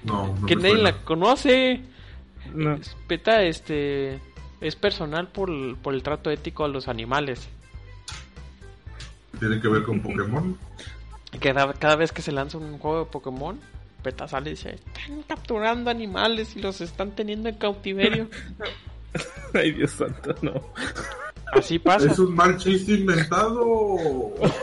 Speaker 2: no, no
Speaker 1: que nadie la conoce. No. PETA, este, es personal por, por el trato ético a los animales.
Speaker 2: ¿Tiene que ver con Pokémon?
Speaker 1: Cada, cada vez que se lanza un juego de Pokémon, Peta sale y dice, están capturando animales y los están teniendo en cautiverio.
Speaker 3: Ay, Dios santo, no.
Speaker 1: Así pasa.
Speaker 2: Es un mal chiste inventado.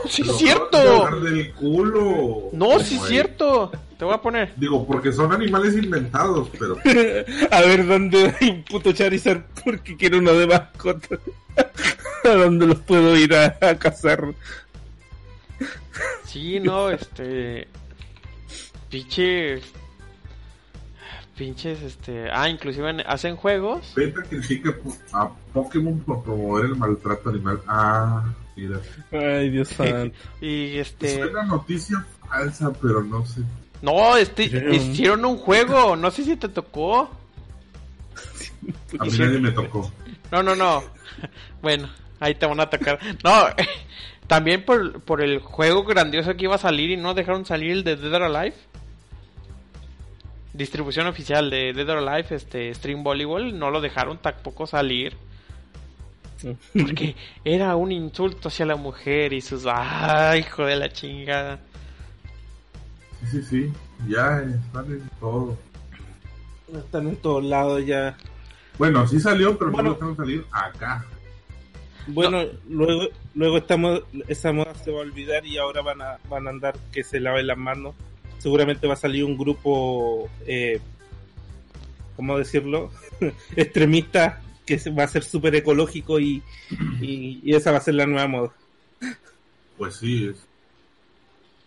Speaker 1: sí, es cierto.
Speaker 2: Del culo.
Speaker 1: No, sí, es cierto. Te voy a poner.
Speaker 2: Digo, porque son animales inventados, pero.
Speaker 3: a ver, ¿dónde hay un puto Charizard? Porque quiero uno de mascota. ¿A dónde los puedo ir a cazar?
Speaker 1: Sí, no, este. Pinches. Pinches, este. Ah, inclusive hacen juegos.
Speaker 2: Beta critica a Pokémon por promover el maltrato animal. Ah, mira.
Speaker 3: Ay, Dios santo.
Speaker 1: y este.
Speaker 2: Es una noticia falsa, pero no sé.
Speaker 1: No, este, hicieron un juego. No sé si te tocó.
Speaker 2: A mí nadie me tocó.
Speaker 1: No, no, no. Bueno, ahí te van a tocar. No, también por, por el juego grandioso que iba a salir y no dejaron salir el de Dead or Alive. Distribución oficial de Dead or Alive, este Stream Volleyball, no lo dejaron tampoco salir. Porque era un insulto hacia la mujer y sus... ¡Ay, hijo de la chingada!
Speaker 2: Sí, sí, sí. Ya están en todo.
Speaker 3: Están en todos lados ya.
Speaker 2: Bueno, sí salió, pero no lo dejaron salir acá.
Speaker 3: Bueno, luego, luego estamos, esa moda se va a olvidar y ahora van a, van a andar que se laven las manos. Seguramente va a salir un grupo, eh, ¿cómo decirlo? extremista que va a ser súper ecológico y, esa va a ser la nueva moda.
Speaker 2: Pues sí, es.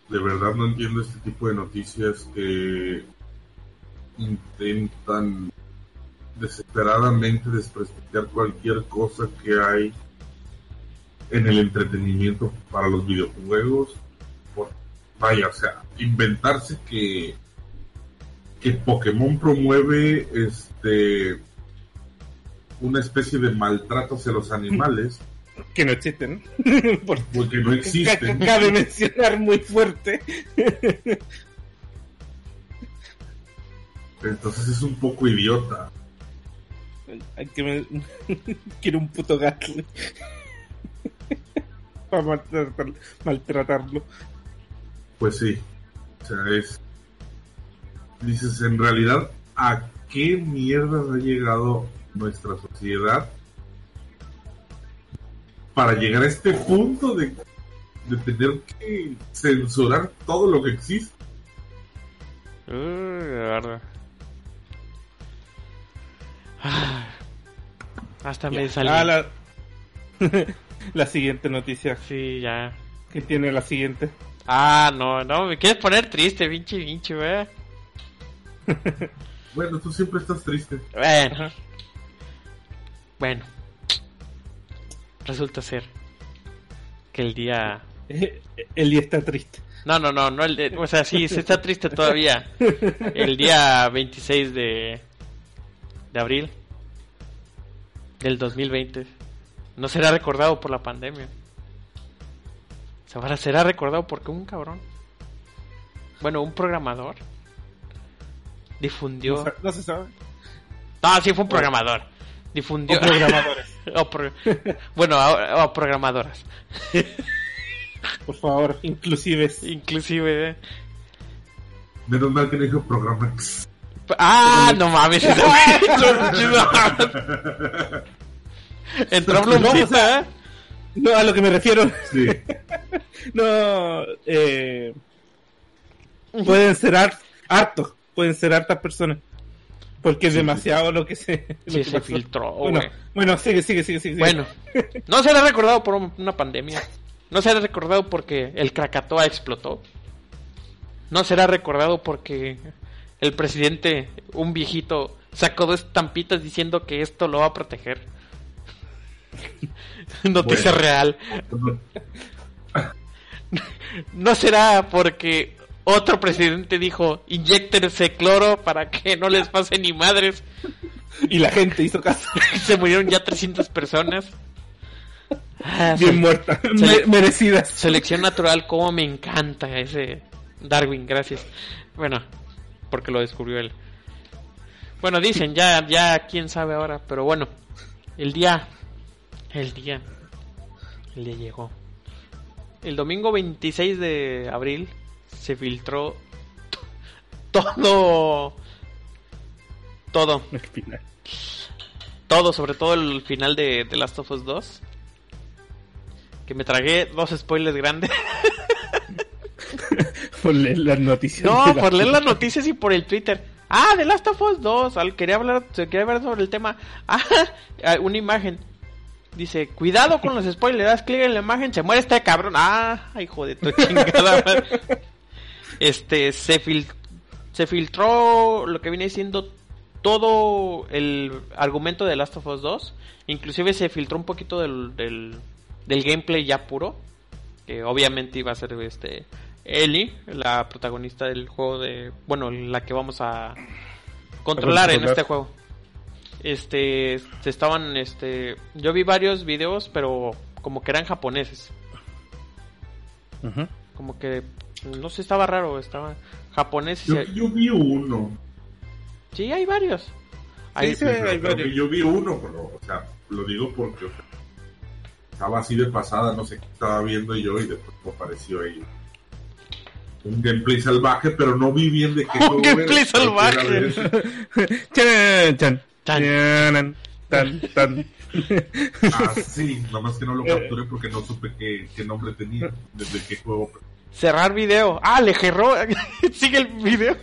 Speaker 2: De verdad no entiendo este tipo de noticias que intentan desesperadamente desprestigiar cualquier cosa que hay en el entretenimiento para los videojuegos. Vaya, o sea, inventarse que que Pokémon promueve este una especie de maltrato hacia los animales.
Speaker 3: Que no existen
Speaker 2: porque no existen
Speaker 3: cabe mencionar muy fuerte.
Speaker 2: Entonces es un poco idiota.
Speaker 3: Hay que me... quiero un puto gato para maltratarlo.
Speaker 2: Pues sí. O sea, es. Dices, en realidad, ¿a qué mierdas ha llegado nuestra sociedad para llegar a este punto de, de tener que censurar todo lo que existe?
Speaker 1: hasta me salió.
Speaker 3: la siguiente noticia.
Speaker 1: Sí, ya.
Speaker 3: ¿Qué tiene la siguiente?
Speaker 1: Ah, no, no, me quieres poner triste, pinche, pinche, wey.
Speaker 2: bueno, tú siempre estás triste.
Speaker 1: Bueno. Bueno. Resulta ser que el día...
Speaker 3: El día está triste.
Speaker 1: No, no, no, no el o sea, sí, se está triste todavía. El día 26 de, de abril del 2020 no será recordado por la pandemia. Se será recordado porque un cabrón, bueno, un programador, difundió.
Speaker 3: No, se sabe.
Speaker 1: No, sí fue un programador. Difundió.
Speaker 3: O programadores.
Speaker 1: Bueno, o, programadoras.
Speaker 3: Por favor, inclusive.
Speaker 1: Inclusive.
Speaker 2: Eh. Menos mal que no dijo programa.
Speaker 1: Ah, no mames. Entró no, ¿eh?
Speaker 3: No, a lo que me refiero. Sí. no, eh, pueden ser hartos, pueden ser hartas personas. Porque es demasiado lo que se.
Speaker 1: Sí, se filtró.
Speaker 3: Bueno, bueno, sigue, sigue, sigue, sigue.
Speaker 1: Bueno, no será recordado por una pandemia. No será recordado porque el Krakatoa explotó. no será recordado porque el presidente, un viejito, sacó dos estampitas diciendo que esto lo va a proteger. Noticia real. no será porque otro presidente dijo, inyectense cloro para que no les pase ni madres.
Speaker 3: Y la gente hizo caso.
Speaker 1: Se murieron ya 300 personas.
Speaker 3: Ah, Bien muerta, merecidas.
Speaker 1: Selección natural, como me encanta ese Darwin, gracias. Bueno, porque lo descubrió él. Bueno, dicen, ya, ya, quién sabe ahora, pero bueno, el día, el día, el día llegó. El domingo 26 de abril se filtró todo, todo, todo, sobre todo el final de The Last of Us 2 que me tragué dos spoilers grandes.
Speaker 3: por leer las noticias.
Speaker 1: No, por leer las noticias y por el Twitter. Ah, The Last of Us 2. Quería hablar, quería hablar sobre el tema. Ah, una imagen. Dice, cuidado con los spoilers, das clic en la imagen, se muere este cabrón. Ah, hijo de tu chingada. este, se, fil se filtró lo que viene siendo todo el argumento de Last of Us 2. Inclusive se filtró un poquito del, del gameplay ya puro, que obviamente iba a ser este Ellie, la protagonista del juego de, bueno, la que vamos a controlar en este juego. Este, se estaban, este, yo vi varios videos, pero como que eran japoneses. Como que, no sé, estaba raro, estaba japonés.
Speaker 2: Yo, yo vi uno.
Speaker 1: Sí, hay varios.
Speaker 2: Yo vi uno, pero, o sea, lo digo porque estaba así de pasada, no sé qué estaba viendo yo y después apareció ahí un gameplay salvaje, pero no vi bien de qué
Speaker 1: Un gameplay salvaje.
Speaker 2: chan, chan, tan, tan. ah, sí, nomás que no lo capturé porque no supe qué, qué nombre tenía, desde qué juego.
Speaker 1: Cerrar video. Ah, le gerró. Sigue el video.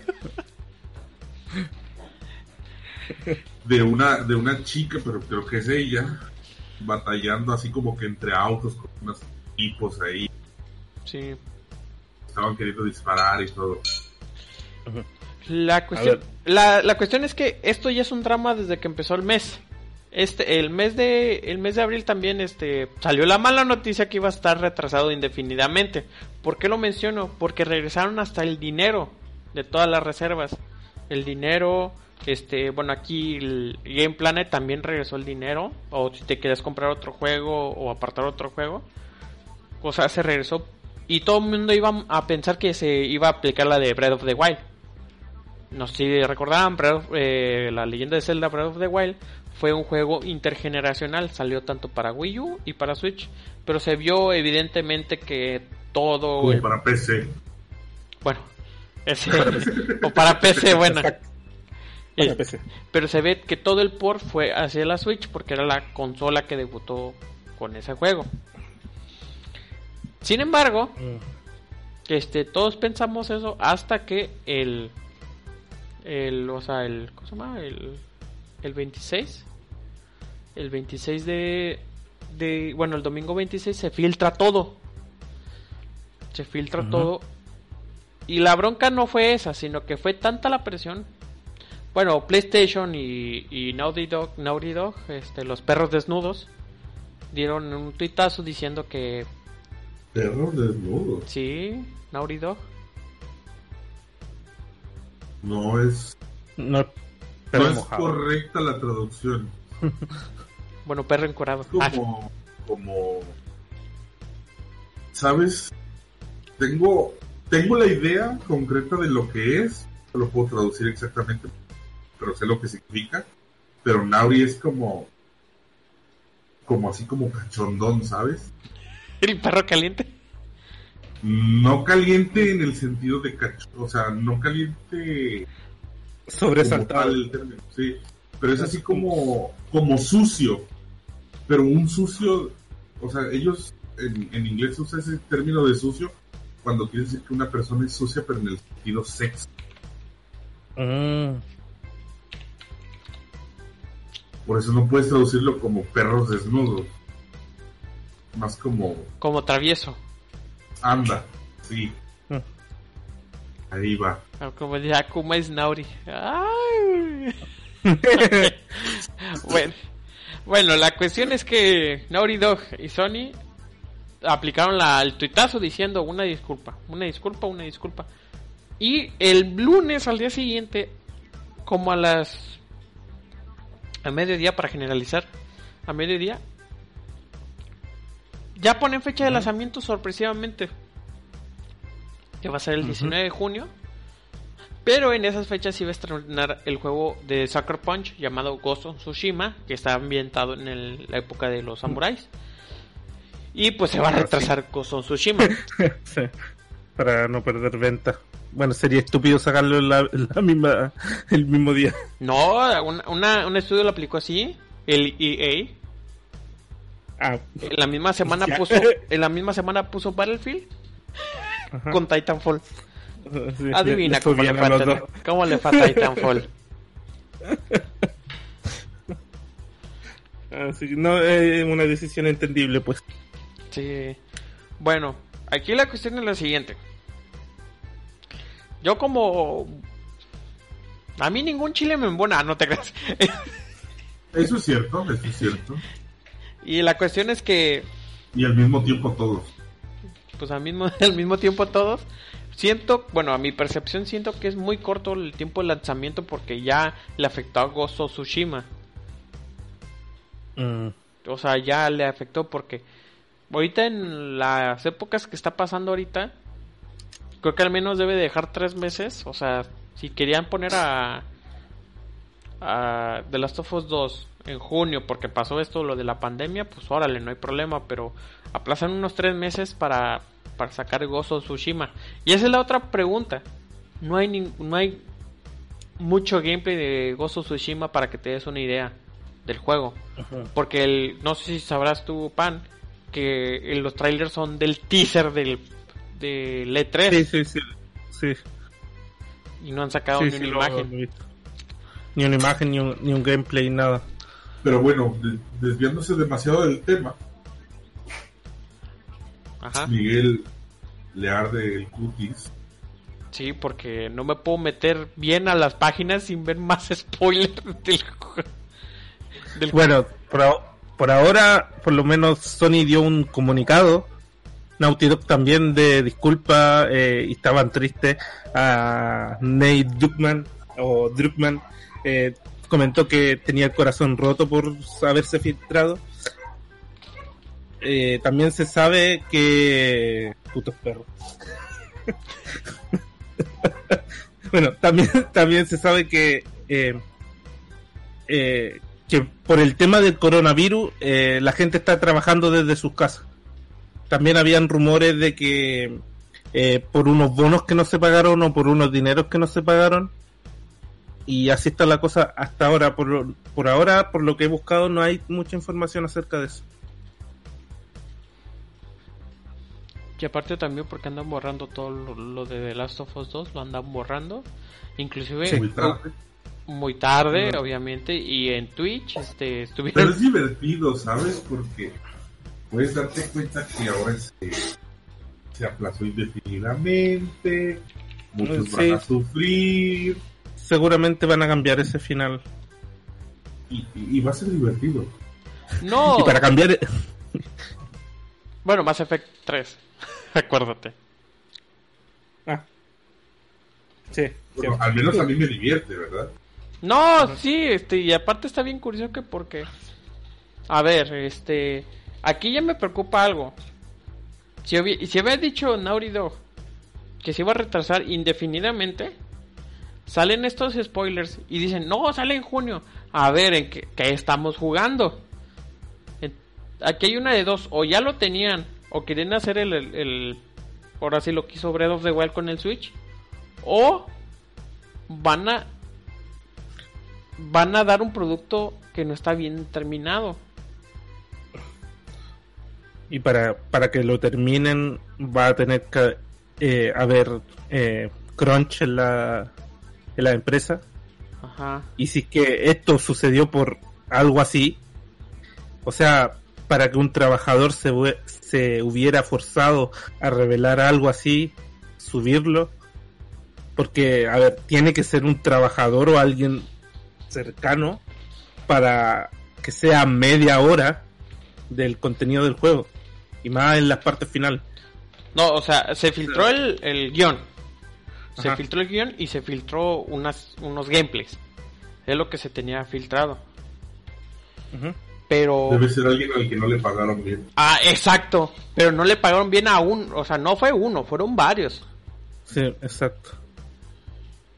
Speaker 2: de una, de una chica, pero creo que es ella, batallando así como que entre autos con unos tipos ahí.
Speaker 1: Sí.
Speaker 2: Estaban queriendo disparar y todo.
Speaker 1: La cuestión, la, la cuestión es que esto ya es un drama desde que empezó el mes. Este, el mes de, el mes de abril también, este, salió la mala noticia que iba a estar retrasado indefinidamente. ¿Por qué lo menciono? Porque regresaron hasta el dinero de todas las reservas. El dinero, este, bueno, aquí el Game Planet también regresó el dinero. O si te quieres comprar otro juego o apartar otro juego. O sea, se regresó. Y todo el mundo iba a pensar que se iba a aplicar la de Breath of the Wild. No sé si recordaban, eh, la leyenda de Zelda Breath of the Wild fue un juego intergeneracional. Salió tanto para Wii U y para Switch. Pero se vio evidentemente que todo...
Speaker 2: Como para PC.
Speaker 1: Bueno, ese, o para PC, bueno. Pero se ve que todo el port fue hacia la Switch porque era la consola que debutó con ese juego. Sin embargo, mm. este, todos pensamos eso hasta que el, el, o sea, el, ¿cómo se llama? El, el 26, el 26 de, de, bueno, el domingo 26 se filtra todo. Se filtra todo. Y la bronca no fue esa, sino que fue tanta la presión bueno, PlayStation y, y Naughty Dog, Naughty Dog este, los perros desnudos, dieron un tuitazo diciendo que...
Speaker 2: ¿Perros desnudos?
Speaker 1: Sí, Naughty Dog.
Speaker 2: No es...
Speaker 3: No,
Speaker 2: es correcta la traducción.
Speaker 1: bueno, perro encorado.
Speaker 2: Como, ah. como... ¿Sabes? Tengo, tengo la idea concreta de lo que es, no lo puedo traducir exactamente pero sé lo que significa. Pero Nauri es como, como así como cachondón, ¿sabes?
Speaker 1: ¿El perro caliente?
Speaker 2: No caliente en el sentido de cacho, o sea, no caliente
Speaker 3: sobresaltado.
Speaker 2: sí, pero es así como, como sucio, pero un sucio, o sea, ellos en, en inglés usan ese término de sucio cuando quiere decir que una persona es sucia, pero en el sentido sexo.
Speaker 3: Mm.
Speaker 2: Por eso no puedes traducirlo como perros desnudos. Más como.
Speaker 1: Como travieso.
Speaker 2: Anda, sí. Ahí va.
Speaker 1: Ah, como dice Akuma es Nauri. Ay. bueno, bueno, la cuestión es que Naughty Dog y Sony aplicaron la, el tuitazo diciendo una disculpa, una disculpa, una disculpa. Y el lunes al día siguiente, como a las... a mediodía para generalizar, a mediodía, ya ponen fecha de lanzamiento sorpresivamente. Que va a ser el 19 de junio. Pero en esas fechas iba a estrenar el juego de Sucker Punch llamado Ghost of Tsushima, que está ambientado en el- la época de los samuráis. Y pues se va a retrasar Ghost of Tsushima.
Speaker 3: Sí, para no perder venta. Bueno, sería estúpido sacarlo la, la misma, el mismo día.
Speaker 1: No, una- una- un estudio lo aplicó así, el EA.
Speaker 3: Ah,
Speaker 1: En la misma semana
Speaker 3: Ya.
Speaker 1: puso, en la misma semana puso Battlefield
Speaker 3: ajá.
Speaker 1: con Titanfall.
Speaker 3: Sí,
Speaker 1: Adivina cómo le, fue cómo le fue a Titanfall.
Speaker 3: Así que no es una decisión entendible, pues.
Speaker 1: Sí. Bueno, aquí la cuestión es la siguiente. Yo como... A mí ningún chile me embona, no te creas.
Speaker 2: Eso es cierto, eso es cierto.
Speaker 1: Y la cuestión es que,
Speaker 2: Y al mismo tiempo todos.
Speaker 1: pues al mismo, al mismo tiempo todos, siento, bueno, a mi percepción siento que es muy corto el tiempo de lanzamiento porque ya le afectó a of Tsushima.
Speaker 3: Mm,
Speaker 1: O sea, ya le afectó porque ahorita en las épocas que está pasando ahorita, creo que al menos debe dejar tres meses. O sea, si querían poner a, a The Last of Us 2 en junio porque pasó esto, lo de la pandemia, pues órale, no hay problema, pero aplazan unos tres meses para, para sacar of Tsushima. Y esa es la otra pregunta. No hay, no hay mucho gameplay de of Tsushima para que te des una idea del juego.
Speaker 3: ajá.
Speaker 1: Porque el, no sé si sabrás tú, Pan, que los trailers son del teaser del, del E3
Speaker 3: Sí, sí, sí. Sí,
Speaker 1: y no han sacado
Speaker 3: sí,
Speaker 1: ni
Speaker 3: sí,
Speaker 1: una imagen.
Speaker 3: Ni una imagen, ni un, ni un gameplay, nada.
Speaker 2: Pero bueno, de- desviándose demasiado del tema,
Speaker 1: Ajá.
Speaker 2: Miguel le arde el cutis.
Speaker 1: Sí, porque no me puedo meter bien a las páginas sin ver más spoilers del juego. Del
Speaker 3: Bueno, por, a- por ahora, por lo menos Sony dio un comunicado. Naughty Dog también de disculpa eh, y estaban tristes. A Nate Druckmann o Druckmann eh, comentó que tenía el corazón roto por haberse filtrado. Eh, también se sabe que putos perros. bueno, también también se sabe que eh, eh, que por el tema del coronavirus eh, la gente está trabajando desde sus casas. También habían rumores de que por unos bonos que no se pagaron o por unos dineros que no se pagaron. Y así está la cosa hasta ahora. Por, lo- por ahora, por lo que he buscado, no hay mucha información acerca de eso.
Speaker 1: Y aparte también porque andan borrando todo lo, lo de The Last of Us 2, lo andan borrando. Inclusive
Speaker 2: Muy tarde.
Speaker 1: muy tarde, obviamente, y en Twitch este,
Speaker 2: Pero
Speaker 1: estuvieron...
Speaker 2: es divertido, ¿sabes? Porque puedes darte cuenta que ahora se, se aplazó indefinidamente, muchos
Speaker 3: Sí.
Speaker 2: van a sufrir
Speaker 3: Seguramente van a cambiar ese final.
Speaker 2: y, y- y va a ser divertido.
Speaker 1: No,
Speaker 3: Y para cambiar...
Speaker 1: bueno, Mass Effect 3, acuérdate.
Speaker 3: Ah. Sí,
Speaker 2: Bueno, al menos a mí me divierte, ¿verdad?
Speaker 1: No, sí, este, y aparte está bien curioso que porque... A ver, este... Aquí ya me preocupa algo. Si, hubi- si había dicho Naughty Dog que se iba a retrasar indefinidamente, salen estos spoilers y dicen, no, sale en junio. A ver, ¿en qué, estamos jugando? Aquí hay una de dos, o ya lo tenían, o quieren hacer el, el, ahora sí lo que hizo Breath of the Wild con el Switch, o van a van a dar un producto que no está bien terminado.
Speaker 3: Y para, para que lo terminen va a tener que eh, haber eh, crunch en la, en la empresa.
Speaker 1: Ajá.
Speaker 3: Y si es que esto sucedió por algo así, o sea, para que un trabajador se, se hubiera forzado a revelar algo así, subirlo, Porque, a ver, tiene que ser un trabajador o alguien cercano para que sea media hora del contenido del juego. Y más en las partes finales.
Speaker 1: No, o sea, se filtró el, el guion. Se filtró el guion y se filtró unas, unos gameplays. Es lo que se tenía filtrado. Pero...
Speaker 2: Debe ser alguien al que no le pagaron bien.
Speaker 1: Ah, exacto. Pero no le pagaron bien a uno. O sea, no fue uno, fueron varios.
Speaker 3: Sí, exacto.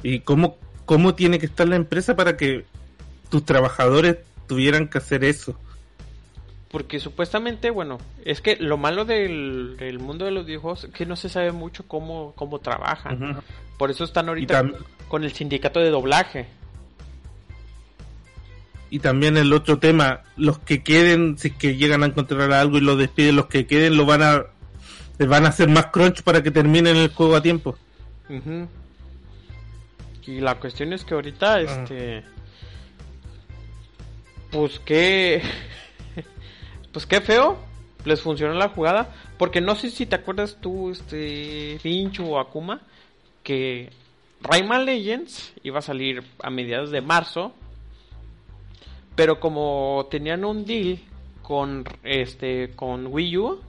Speaker 3: ¿Y cómo, cómo tiene que estar la empresa para que tus trabajadores tuvieran que hacer eso?
Speaker 1: Porque supuestamente, bueno, es que lo malo del, mundo de los videojuegos es que no se sabe mucho cómo, cómo trabajan. Por eso están ahorita con el sindicato de doblaje.
Speaker 3: Y también el otro tema, los que queden, si es que llegan a encontrar algo y lo despiden, los que queden lo van a les van a hacer más crunch para que terminen el juego a tiempo.
Speaker 1: Y la cuestión es que ahorita, este, pues que pues qué feo les funcionó la jugada. Porque no sé si te acuerdas tú, este, Fincho o Akuma, que Rayman Legends iba a salir a mediados de marzo. Pero como tenían un deal con este con Wii U,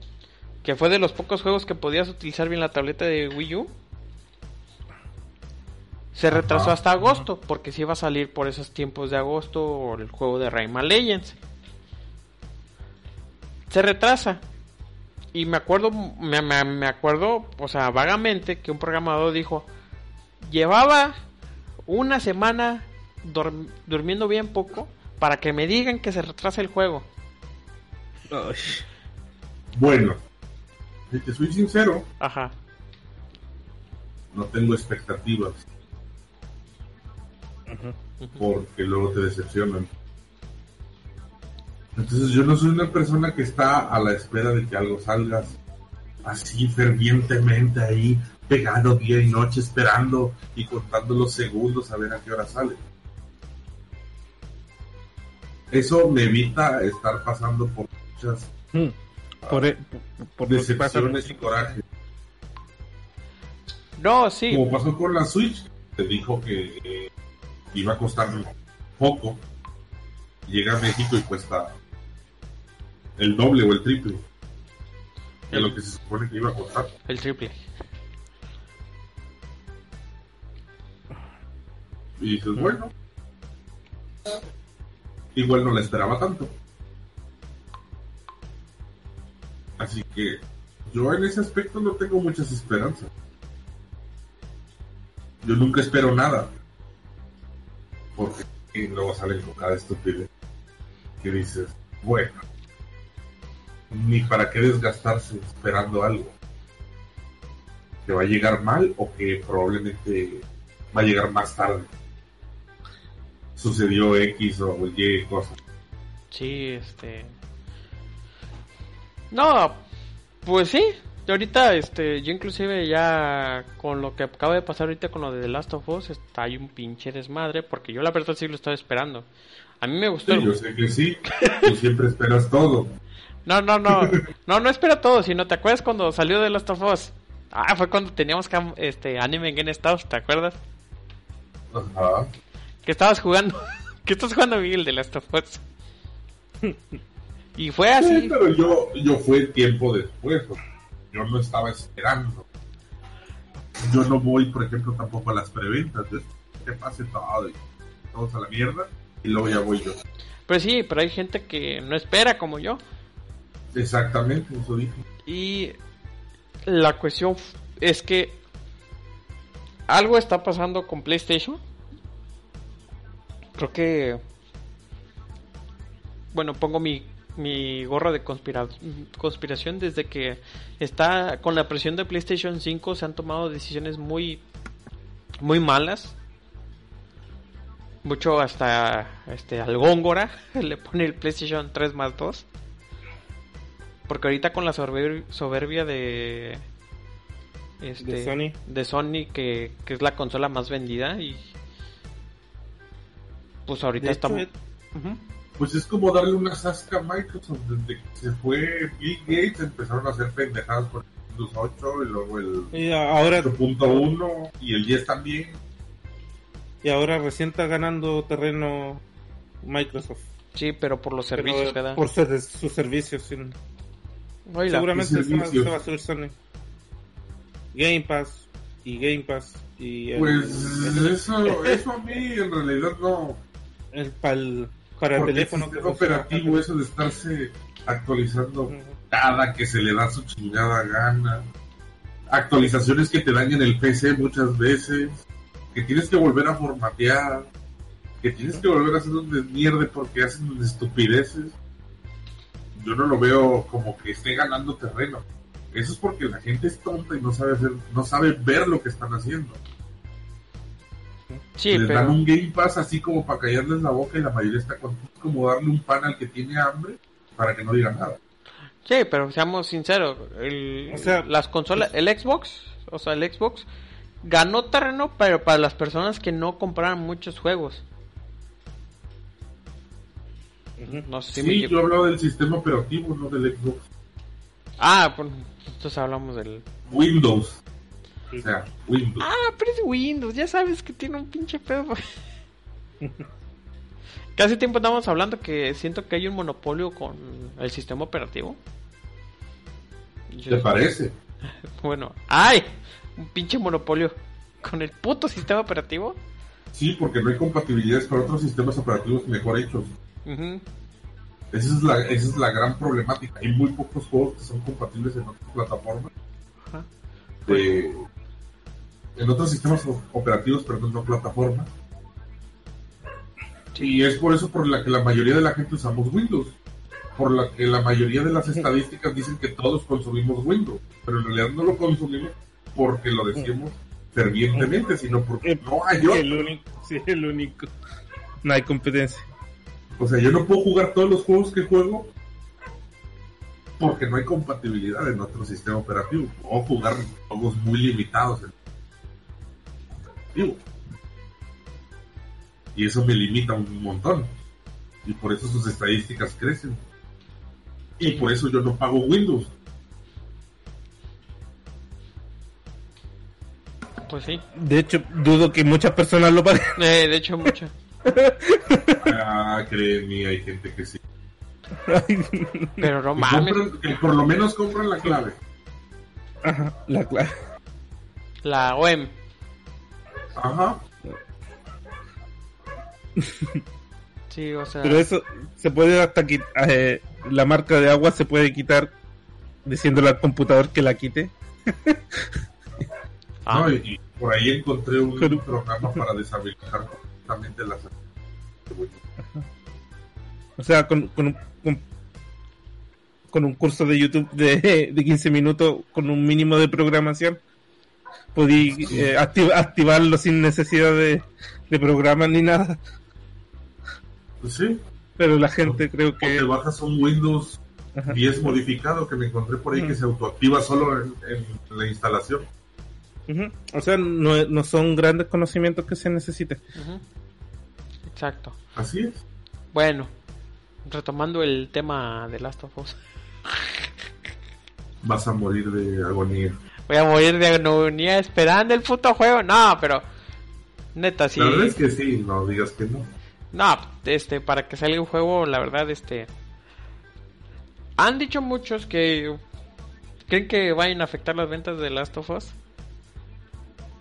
Speaker 1: que fue de los pocos juegos que podías utilizar bien la tableta de Wii U, se retrasó hasta agosto, porque si iba a salir por esos tiempos de agosto el juego de Rayman Legends se retrasa. Y me acuerdo, me, me, acuerdo, o sea, vagamente que un programador dijo, llevaba una semana durmiendo bien poco para que me digan que se retrasa el juego.
Speaker 2: Bueno, si te soy sincero,
Speaker 1: Ajá.
Speaker 2: no tengo expectativas. Porque luego te decepcionan. Entonces yo no soy una persona que está a la espera de que algo salga así fervientemente ahí, pegado día y noche esperando y contando los segundos a ver a qué hora sale. Eso me evita estar pasando por muchas por, e, decepciones y coraje.
Speaker 1: No, sí.
Speaker 2: Como pasó con la Switch, te dijo que eh, iba a costar poco. Llega a México y cuesta el doble o el triple de lo que se supone que iba a costar.
Speaker 1: El triple.
Speaker 2: Y dices, bueno, igual no la esperaba tanto. Así que yo en ese aspecto no tengo muchas esperanzas. Yo nunca espero nada. Porque luego sale con cada estupidez que dices, bueno, ni para qué desgastarse esperando algo que va a llegar mal o que probablemente va a llegar más tarde. Sucedió X o Y cosa.
Speaker 1: Sí, este. No, pues sí. Ahorita, este, yo inclusive ya con lo que acaba de pasar ahorita con lo de The Last of Us, está ahí un pinche desmadre, porque yo la verdad sí lo estaba esperando. A mí me gustó.
Speaker 2: Sí, yo sé que sí. Tú siempre esperas todo.
Speaker 1: No, no, no. No, no espera todo, sino te acuerdas cuando salió de Last of Us. Ah, fue cuando teníamos este anime en GameStop, ¿te acuerdas?
Speaker 2: Ajá.
Speaker 1: Que estabas jugando. que estás jugando Miguel de Last of Us. y fue así.
Speaker 2: Sí, pero yo, yo fue tiempo después. Yo no estaba esperando. Yo no voy, por ejemplo, tampoco a las preventas. Que pase todo y todos a la mierda. Y luego ya voy yo.
Speaker 1: Pero sí, pero hay gente que no espera como yo.
Speaker 2: Exactamente, eso dije.
Speaker 1: Y la cuestión es que algo está pasando con PlayStation. Creo que... Bueno, pongo mi, mi gorra de conspiración desde que está con la presión de PlayStation 5 se han tomado decisiones muy muy malas. Mucho hasta este al Góngora le pone el PlayStation 3 más 2. Porque ahorita con la soberbia de. Este,
Speaker 3: de Sony.
Speaker 1: De Sony, que, es la consola más vendida. Y. Pues ahorita estamos.
Speaker 2: Pues es como darle una sasca a Microsoft. Desde que se fue Bill Gates, empezaron a hacer pendejadas por Windows 8 y luego el
Speaker 3: Y ahora,
Speaker 2: 8.1 y el 10 también.
Speaker 3: y ahora recién está ganando terreno Microsoft.
Speaker 1: Sí, pero por los servicios
Speaker 3: Pero
Speaker 1: que da.
Speaker 3: por ser- sus servicios. sí. Seguramente
Speaker 2: ¿qué
Speaker 3: se va, se va a subir Sony. Game Pass y Game Pass y el,
Speaker 2: Pues
Speaker 3: el-
Speaker 2: eso, eso a mí en realidad no.
Speaker 3: el pal- para el teléfono
Speaker 2: el operativo, eso de estarse actualizando
Speaker 3: Ujú.
Speaker 2: cada que se le da su chingada gana. Actualizaciones que te dañan el PC muchas veces. Que tienes que volver a formatear. Que tienes que volver a hacer un desmierde porque hacen estupideces. Yo no lo veo como que esté ganando terreno. Eso es porque la gente es tonta y no sabe hacer, no sabe ver lo que están haciendo.
Speaker 1: Sí,
Speaker 2: Les dan
Speaker 1: pero.
Speaker 2: un Game Pass así como para callarles la boca y la mayoría está con como darle un pan al que tiene hambre para que no diga nada.
Speaker 1: Sí, pero seamos sinceros. El,
Speaker 3: O sea,
Speaker 1: las consolas. El Xbox. O sea, el Xbox. Ganó terreno, pero para las personas que no compraran muchos juegos.
Speaker 3: Ujú.
Speaker 1: No sé si
Speaker 2: Sí,
Speaker 1: me
Speaker 2: yo
Speaker 1: equivoco.
Speaker 2: hablaba del sistema operativo, no del Xbox.
Speaker 1: Ah, pues entonces hablamos del.
Speaker 2: Windows. O sea, Windows.
Speaker 1: Ah, pero es Windows, ya sabes que tiene un pinche pedo. Casi tiempo estamos hablando que siento que hay un monopolio con el sistema operativo. Yo-
Speaker 2: ¿Te parece?
Speaker 1: Bueno, ¡ay! Un pinche monopolio con el puto sistema operativo.
Speaker 2: Sí, porque no hay compatibilidades con otros sistemas operativos mejor hechos. Esa es la, esa es la gran problemática. Hay muy pocos juegos que son compatibles en otras plataformas. De- en otros sistemas operativos, perdón, no plataformas. Y es por eso por la que la mayoría de la gente usamos Windows. Por la que la mayoría de las estadísticas dicen que todos consumimos Windows. Pero en realidad no lo consumimos porque lo decimos fervientemente, sino porque no hay otro.
Speaker 3: El único, sí, el único. No hay competencia.
Speaker 2: O sea, yo no puedo jugar todos los juegos que juego porque no hay compatibilidad en otro sistema operativo. O jugar juegos muy limitados en operativo. Y eso me limita un montón. Y por eso sus estadísticas crecen. Y por eso yo no pago Windows.
Speaker 1: Pues sí.
Speaker 3: De hecho, dudo que muchas personas lo paguen.
Speaker 1: Eh, de hecho, mucho.
Speaker 2: Ah, créeme, hay gente que sí.
Speaker 1: Pero no
Speaker 2: Que,
Speaker 1: mames.
Speaker 2: compran- que por lo menos compran la clave.
Speaker 3: Ajá, la clave.
Speaker 1: La OEM.
Speaker 2: Ajá.
Speaker 1: Sí, o sea.
Speaker 3: Pero eso se puede hasta quitar. la marca de agua se puede quitar diciéndole al computador que la quite.
Speaker 1: Ah,
Speaker 2: No, y, y por ahí encontré un programa para deshabilitar completamente las
Speaker 3: O sea, con, con, un, con, con un curso de YouTube de, de 15 minutos con un mínimo de programación, podí eh, acti- activarlo sin necesidad de, de programas ni nada.
Speaker 2: Pues sí,
Speaker 3: Pero la gente creo
Speaker 2: o te
Speaker 3: que...
Speaker 2: bajas un Windows
Speaker 3: Ajá.
Speaker 2: 10 modificado que me encontré por ahí que se autoactiva solo en, en la instalación.
Speaker 3: O sea, no, no son grandes conocimientos que se necesiten.
Speaker 1: Exacto.
Speaker 2: Así es.
Speaker 1: Bueno, retomando el tema de Last of Us.
Speaker 2: Vas a morir de agonía.
Speaker 1: Voy a morir de agonía esperando el puto juego. No, pero. Neta, sí.
Speaker 2: La verdad es que sí, no digas que no.
Speaker 1: No, este, para que salga un juego, la verdad, este. Han dicho muchos que. ¿Creen que vayan a afectar las ventas de Last of Us?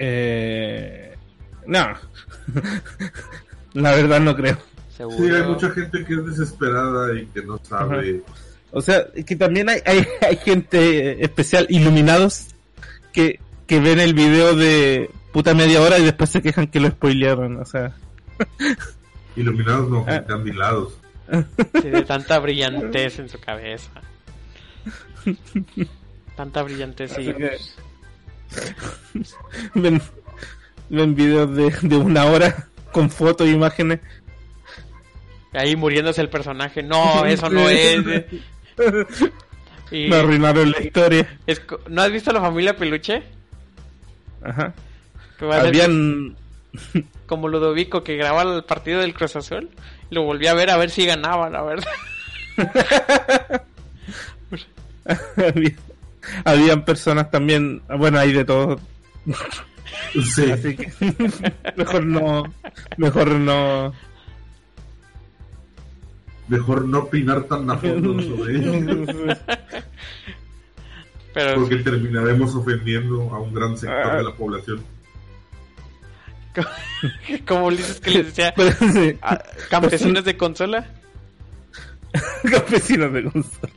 Speaker 3: Eh, no. la verdad no creo.
Speaker 1: Seguro.
Speaker 2: Sí, hay mucha gente que es desesperada y que no sabe.
Speaker 3: O sea, que también hay, hay, hay gente especial, iluminados, que, que ven el video de puta media hora y después se quejan que lo spoilearon. O sea,
Speaker 2: Iluminados no,
Speaker 3: Ah.
Speaker 1: de tanta brillantez en su cabeza. Tanta brillantez y.
Speaker 3: Que- ven, ven videos de, de una hora con fotos e imágenes.
Speaker 1: Ahí muriéndose el personaje. No, eso no es. Y
Speaker 3: Me arruinaron la historia.
Speaker 1: es ¿No has visto la familia Peluche?
Speaker 3: Ajá.
Speaker 1: Ser
Speaker 3: Habían.
Speaker 1: como Ludovico que grababa el partido del Cruz Azul. Lo volví a ver a ver si ganaba, la verdad.
Speaker 3: Había- habían personas también, bueno, hay de todo.
Speaker 2: Sí.
Speaker 3: Así que mejor no, mejor no.
Speaker 2: Mejor no opinar tan a fondo sobre ello.
Speaker 1: Pero
Speaker 2: Porque terminaremos ofendiendo a un gran sector
Speaker 3: Ah.
Speaker 2: de la población.
Speaker 1: como Ulises que les decía,
Speaker 3: sí,
Speaker 1: ah, campesinos de consola.
Speaker 3: campesinos de consola.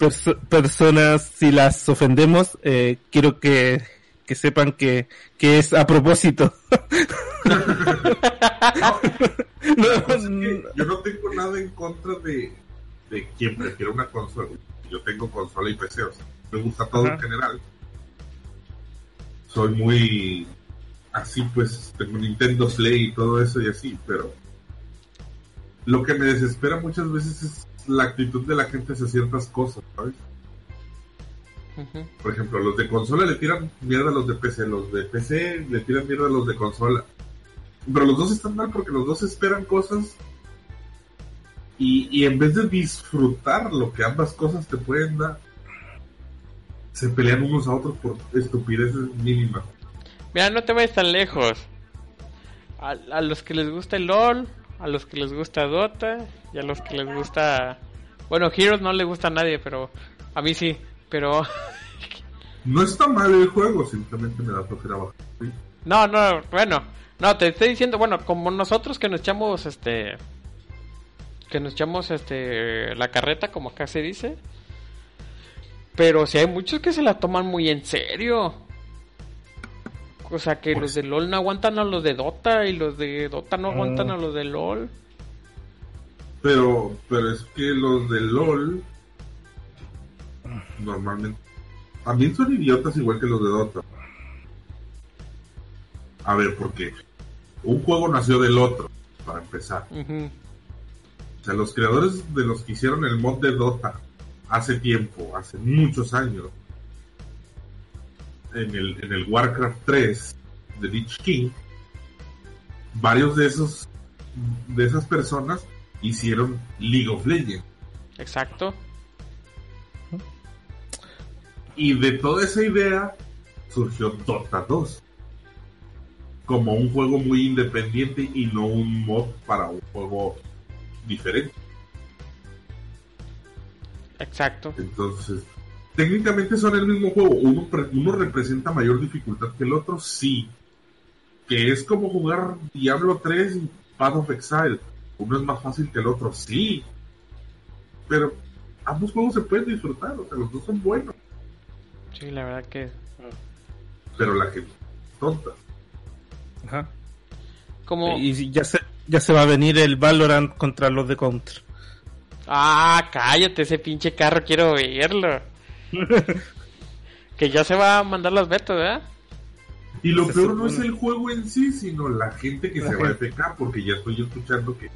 Speaker 3: Perso- personas, si las ofendemos, eh, quiero que, que sepan que, que es a propósito. No,
Speaker 2: La cosa es que yo no tengo nada en contra de, de quien prefiera una consola. Yo tengo consola y PC, o sea, me gusta todo en general. Soy muy así, pues tengo Nintendo Play y todo eso y así, pero lo que me desespera muchas veces es la actitud de la gente hacia ciertas cosas, ¿sabes? Por ejemplo, los de consola le tiran mierda a los de PC, los de PC le tiran mierda a los de consola. Pero los dos están mal porque los dos esperan cosas y, y en vez de disfrutar lo que ambas cosas te pueden dar, se pelean unos a otros por estupideces mínimas.
Speaker 1: Mira, no te vayas tan lejos. A, a los que les gusta el LOL, a los que les gusta Dota y a los que les gusta... Bueno, Heroes no le gusta a nadie, pero a mí sí. Pero
Speaker 2: No está mal el juego, simplemente me da flojera bajar. ¿sí?
Speaker 1: no, no, bueno, no, te estoy diciendo, bueno, como nosotros que nos echamos este que nos echamos este la carreta como acá se dice. Pero si hay muchos que se la toman muy en serio. O sea, que los de LOL no aguantan a los de Dota y los de Dota no aguantan a los de LOL.
Speaker 2: Pero, pero es que los de LOL normalmente también son idiotas igual que los de Dota. A ver, porque un juego nació del otro, para empezar. O sea, los creadores de los que hicieron el mod de Dota hace tiempo, hace muchos años, en el, en el Warcraft 3 de Lich King, varios de esos de esas personas hicieron League of Legends.
Speaker 1: Exacto.
Speaker 2: Y de toda esa idea surgió Dota 2. Como un juego muy independiente y no un mod para un juego diferente.
Speaker 1: Exacto.
Speaker 2: Entonces, técnicamente son el mismo juego. Uno, pre- uno representa mayor dificultad que el otro, sí. Que es como jugar Diablo 3 y Path of Exile. Uno es más fácil que el otro, sí. Pero ambos juegos se pueden disfrutar, o sea, los dos son buenos.
Speaker 1: Sí, la verdad que
Speaker 2: Pero la gente tonta.
Speaker 3: Ajá.
Speaker 1: como
Speaker 3: Y ya se, ya se va a venir el Valorant contra los de Counter.
Speaker 1: Ah, cállate, ese pinche carro quiero verlo. que ya se va a mandar las betas, ¿verdad?
Speaker 2: Y lo
Speaker 3: Se
Speaker 2: peor no es el juego en sí, sino la gente que
Speaker 3: La
Speaker 2: se va a. FK, porque ya estoy escuchando que,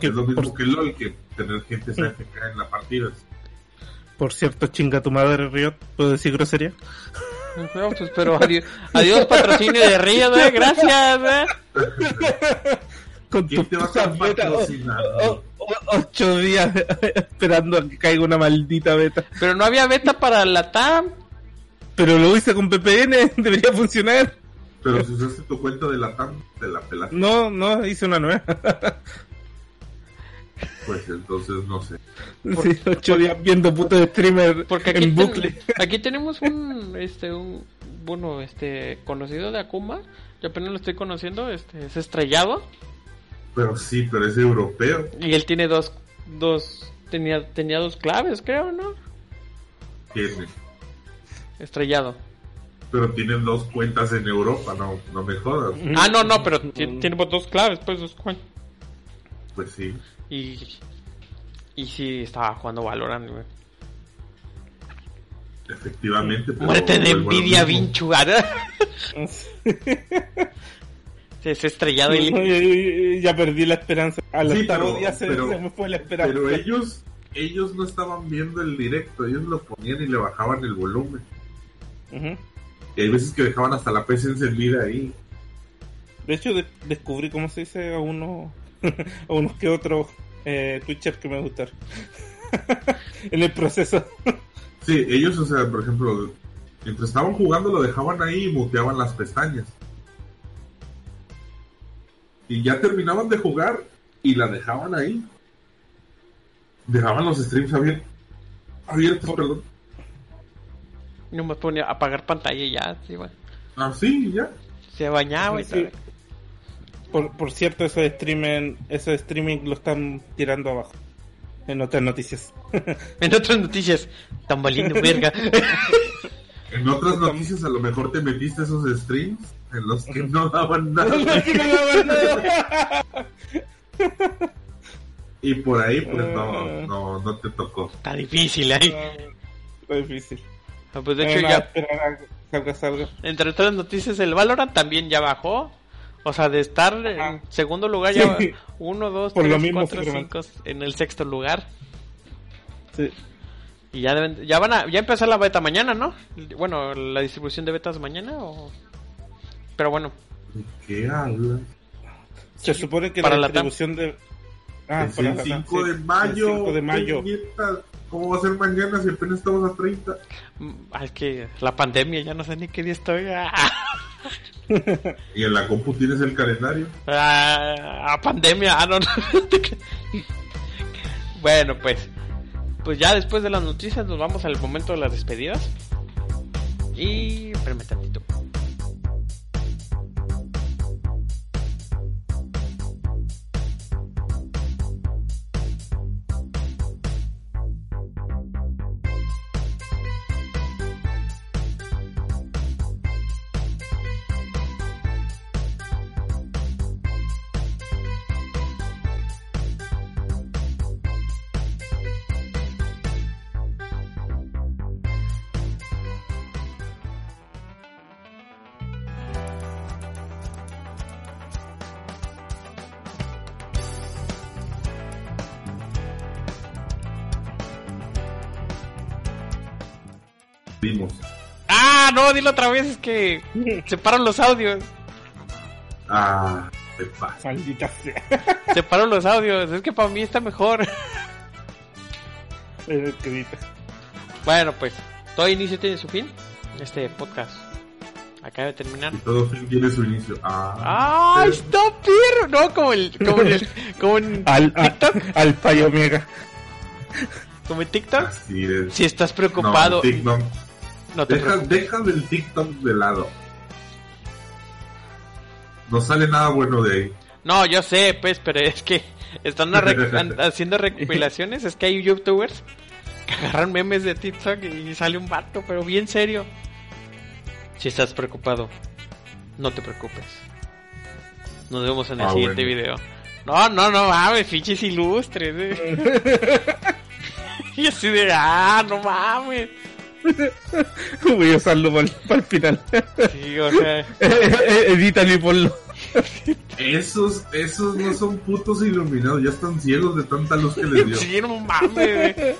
Speaker 3: Que
Speaker 2: es lo mismo
Speaker 3: por-
Speaker 2: que LOL, que tener gente se FK en la partida.
Speaker 3: Por cierto, chinga tu madre, Riot. ¿Puedo decir grosería?
Speaker 1: No, pues, pero adiós, adiós patrocinio de Río, ¿eh? gracias. ¿eh?
Speaker 3: Con
Speaker 2: ¿Quién
Speaker 3: tu
Speaker 2: te va a estar
Speaker 3: puta beta.
Speaker 2: patrocinando?
Speaker 3: O- o- ocho días esperando a que caiga una maldita beta.
Speaker 1: Pero no había beta para la TAM.
Speaker 3: Pero lo hice con VPN, debería funcionar.
Speaker 2: Pero si usaste tu cuenta de la TAM, te la pelaste.
Speaker 3: No, no, hice una nueva.
Speaker 2: Pues entonces no sé.
Speaker 3: Sí, ocho días viendo puto streamer
Speaker 1: Porque aquí,
Speaker 3: en
Speaker 1: ten-
Speaker 3: bucle.
Speaker 1: aquí tenemos un, este, un, bueno, este, conocido de Akuma. Yo apenas lo estoy conociendo, este, es estrellado.
Speaker 2: Pero sí, pero es europeo.
Speaker 1: Y él tiene dos, dos, tenía, tenía dos claves, creo, ¿no?
Speaker 2: Tiene.
Speaker 1: Estrellado.
Speaker 2: Pero tienen dos cuentas en Europa, no, no me jodas.
Speaker 1: Ah, no, no, pero ti- tiene dos claves, pues, dos cuen-
Speaker 2: Pues sí.
Speaker 1: Y, y sí, estaba jugando Valorant, güey.
Speaker 2: Efectivamente. pero
Speaker 1: Muerte de envidia,
Speaker 2: mismo.
Speaker 1: vinchugada. es estrellado y...
Speaker 3: ya perdí la esperanza. Al
Speaker 2: Sí, pero-
Speaker 3: día se,
Speaker 2: pero-
Speaker 3: se me fue la esperanza.
Speaker 2: Pero ellos, ellos no estaban viendo el directo, ellos lo ponían y le bajaban el volumen. Y hay veces que dejaban hasta la PC encendida ahí.
Speaker 3: De hecho, de- descubrí cómo se dice a uno, a unos que otros eh, Twitchers que me gustaron. en el proceso.
Speaker 2: Sí, ellos, o sea, por ejemplo, mientras estaban jugando lo dejaban ahí y muteaban las pestañas. Y ya terminaban de jugar y la dejaban ahí. Dejaban los streams abiertos, abiertos perdón.
Speaker 1: No me ponía a apagar pantalla y ya, sí, bueno.
Speaker 2: Ah, sí, ya.
Speaker 1: Se bañaba y
Speaker 3: Sí. Por, por cierto, ese streaming, ese streaming lo están tirando abajo. En otras noticias.
Speaker 1: En otras noticias, tan valiendo verga.
Speaker 2: En otras noticias a lo mejor te metiste esos streams en los que no daban nada. y por ahí pues no, no, no te tocó.
Speaker 1: Está difícil ahí.
Speaker 3: Está difícil.
Speaker 1: Ah, Pues de
Speaker 3: Eh,
Speaker 1: hecho
Speaker 3: nada,
Speaker 1: ya,
Speaker 3: que salga, salga.
Speaker 1: entre otras noticias, el Valorant también ya bajó. O sea, de estar en
Speaker 3: Ajá.
Speaker 1: segundo lugar, ya
Speaker 3: Sí.
Speaker 1: uno, dos,
Speaker 3: Por lo
Speaker 1: tres,
Speaker 3: mismo
Speaker 1: cuatro,
Speaker 3: se
Speaker 1: cinco, en el sexto lugar.
Speaker 3: Sí.
Speaker 1: Y ya deben, ya van a, ya empezar la beta mañana, ¿no? Bueno, la distribución de betas mañana o... Pero bueno,
Speaker 2: ¿De qué hablas?
Speaker 3: Se supone que
Speaker 1: Para
Speaker 3: la distribución de. Ah, para
Speaker 2: el
Speaker 3: Latam,
Speaker 2: 5
Speaker 3: sí.
Speaker 2: de mayo.
Speaker 3: El 5 de mayo.
Speaker 2: puñeta. ¿Cómo va a ser mañana si apenas estamos a 30?
Speaker 1: mm, es que la pandemia, ya no sé ni qué día estoy. Ah,
Speaker 2: Y en la compu tienes el calendario.
Speaker 1: ah, pandemia, ah, no, no. bueno, pues, pues ya después de las noticias nos vamos al momento de las despedidas. Y, espérame tantito. No, dilo otra vez, es que separan los audios.
Speaker 2: Ah, te pasa.
Speaker 3: Maldita sea.
Speaker 1: Separo los audios, es que para mí está mejor.
Speaker 3: Que grita.
Speaker 1: Bueno, pues, todo inicio tiene su fin. Este podcast acaba de terminar.
Speaker 2: Y todo fin tiene su inicio. Ah,
Speaker 1: ¡Ay, está perro! No, como el, como en el, como en
Speaker 3: Al, al,
Speaker 1: TikTok,
Speaker 3: al payo Omega.
Speaker 1: como en TikTok.
Speaker 2: así es.
Speaker 1: Si estás
Speaker 2: No,
Speaker 1: preocupado,
Speaker 2: el TikTok.
Speaker 1: No te
Speaker 2: Deja, deja del TikTok de lado. No sale nada bueno de ahí.
Speaker 1: No, yo sé, pues, pero es que están haciendo recopilaciones. Es que hay youtubers que agarran memes de TikTok y sale un vato, pero bien serio. Si estás preocupado, no te preocupes. Nos vemos en el
Speaker 2: Ah,
Speaker 1: siguiente
Speaker 2: bueno.
Speaker 1: video. No, no, no mames, fiches ilustres. eh. y así de, ah, no mames.
Speaker 3: Voy a usarlo para el final.
Speaker 1: Sí, o sea,
Speaker 3: Edítalo y ponlo.
Speaker 2: Esos, esos no son putos iluminados, ya están ciegos de tanta luz que les dio.
Speaker 1: sí, no mames. güey.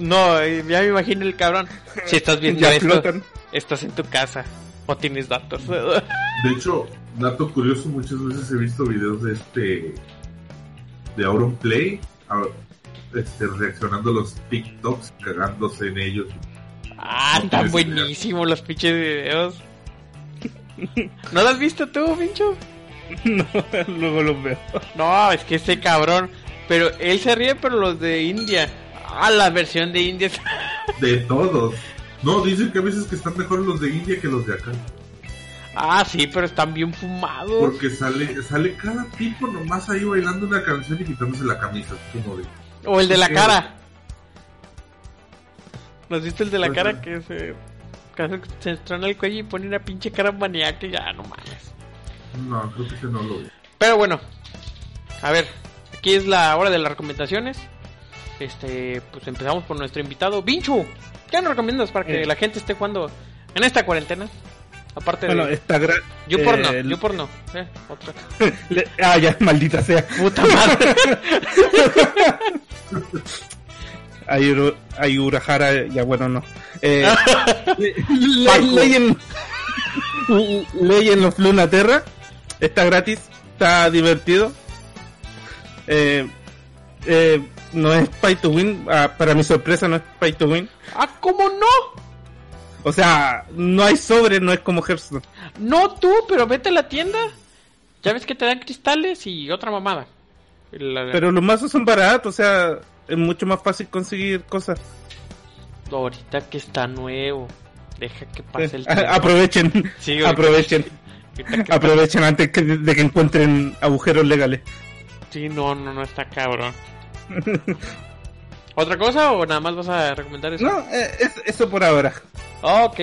Speaker 1: No, eh, ya me imagino el cabrón. Si estás viendo
Speaker 3: Ya
Speaker 1: esto,
Speaker 3: flotan.
Speaker 1: estás en tu casa o tienes datos.
Speaker 2: De hecho, dato curioso, muchas veces he visto videos de este de Auronplay a- este, reaccionando a los TikToks, cagándose en ellos.
Speaker 1: Ah,
Speaker 2: No
Speaker 1: están buenísimos los pinches videos. ¿No lo has visto tú, pincho?
Speaker 3: No, luego los veo.
Speaker 1: No, es que ese cabrón. Pero él se ríe, pero los de India. Ah, la versión de India. es-
Speaker 2: De todos. No, dicen que a veces que están mejor los de India que los de acá.
Speaker 1: Ah, sí, pero están bien fumados.
Speaker 2: Porque sale, sale cada tipo nomás ahí bailando una canción y quitándose la camisa. Como de,
Speaker 1: O el de la cara. ¿Nos viste el de la
Speaker 2: Ajá.
Speaker 1: cara que se, que se estrona el cuello y pone una pinche cara maníaca y ya, no mames.
Speaker 2: no, creo que ese no lo vi.
Speaker 1: Pero bueno, a ver, aquí es la hora de las recomendaciones. Este, pues empezamos por nuestro invitado, Vinchu. ¿Qué nos recomiendas para que
Speaker 3: Eh.
Speaker 1: la gente esté jugando en esta cuarentena? Aparte
Speaker 3: Bueno,
Speaker 1: de.
Speaker 3: está gra...
Speaker 1: Yo porno,
Speaker 3: eh,
Speaker 1: yo porno. Eh, otra.
Speaker 3: le- Ah, ya, maldita sea.
Speaker 1: Puta madre.
Speaker 3: Hay, Uru- hay Urahara, ya bueno, no. Eh, le-
Speaker 1: Paco.
Speaker 3: Legend, Legend of Lunaterra está gratis, está divertido. Eh, eh, no es pay to win. Ah, para mi sorpresa, no es pay to win.
Speaker 1: Ah, ¿cómo no?
Speaker 3: O sea, no hay sobre, no es como Hearthstone.
Speaker 1: No tú, pero vete a la tienda. Ya ves que te dan cristales y otra mamada. La-
Speaker 3: Pero los mazos son baratos, o sea, es mucho más fácil conseguir cosas.
Speaker 1: Ahorita que está nuevo. Deja que pase el
Speaker 3: Eh,
Speaker 1: tiempo.
Speaker 3: aprovechen,
Speaker 1: Sí,
Speaker 3: aprovechen,
Speaker 1: que-
Speaker 3: aprovechen antes que- de que encuentren agujeros legales.
Speaker 1: Sí, no, no, no está cabrón. ¿Otra cosa o nada más vas a recomendar eso?
Speaker 3: No, eh, es- eso por ahora.
Speaker 1: Ok.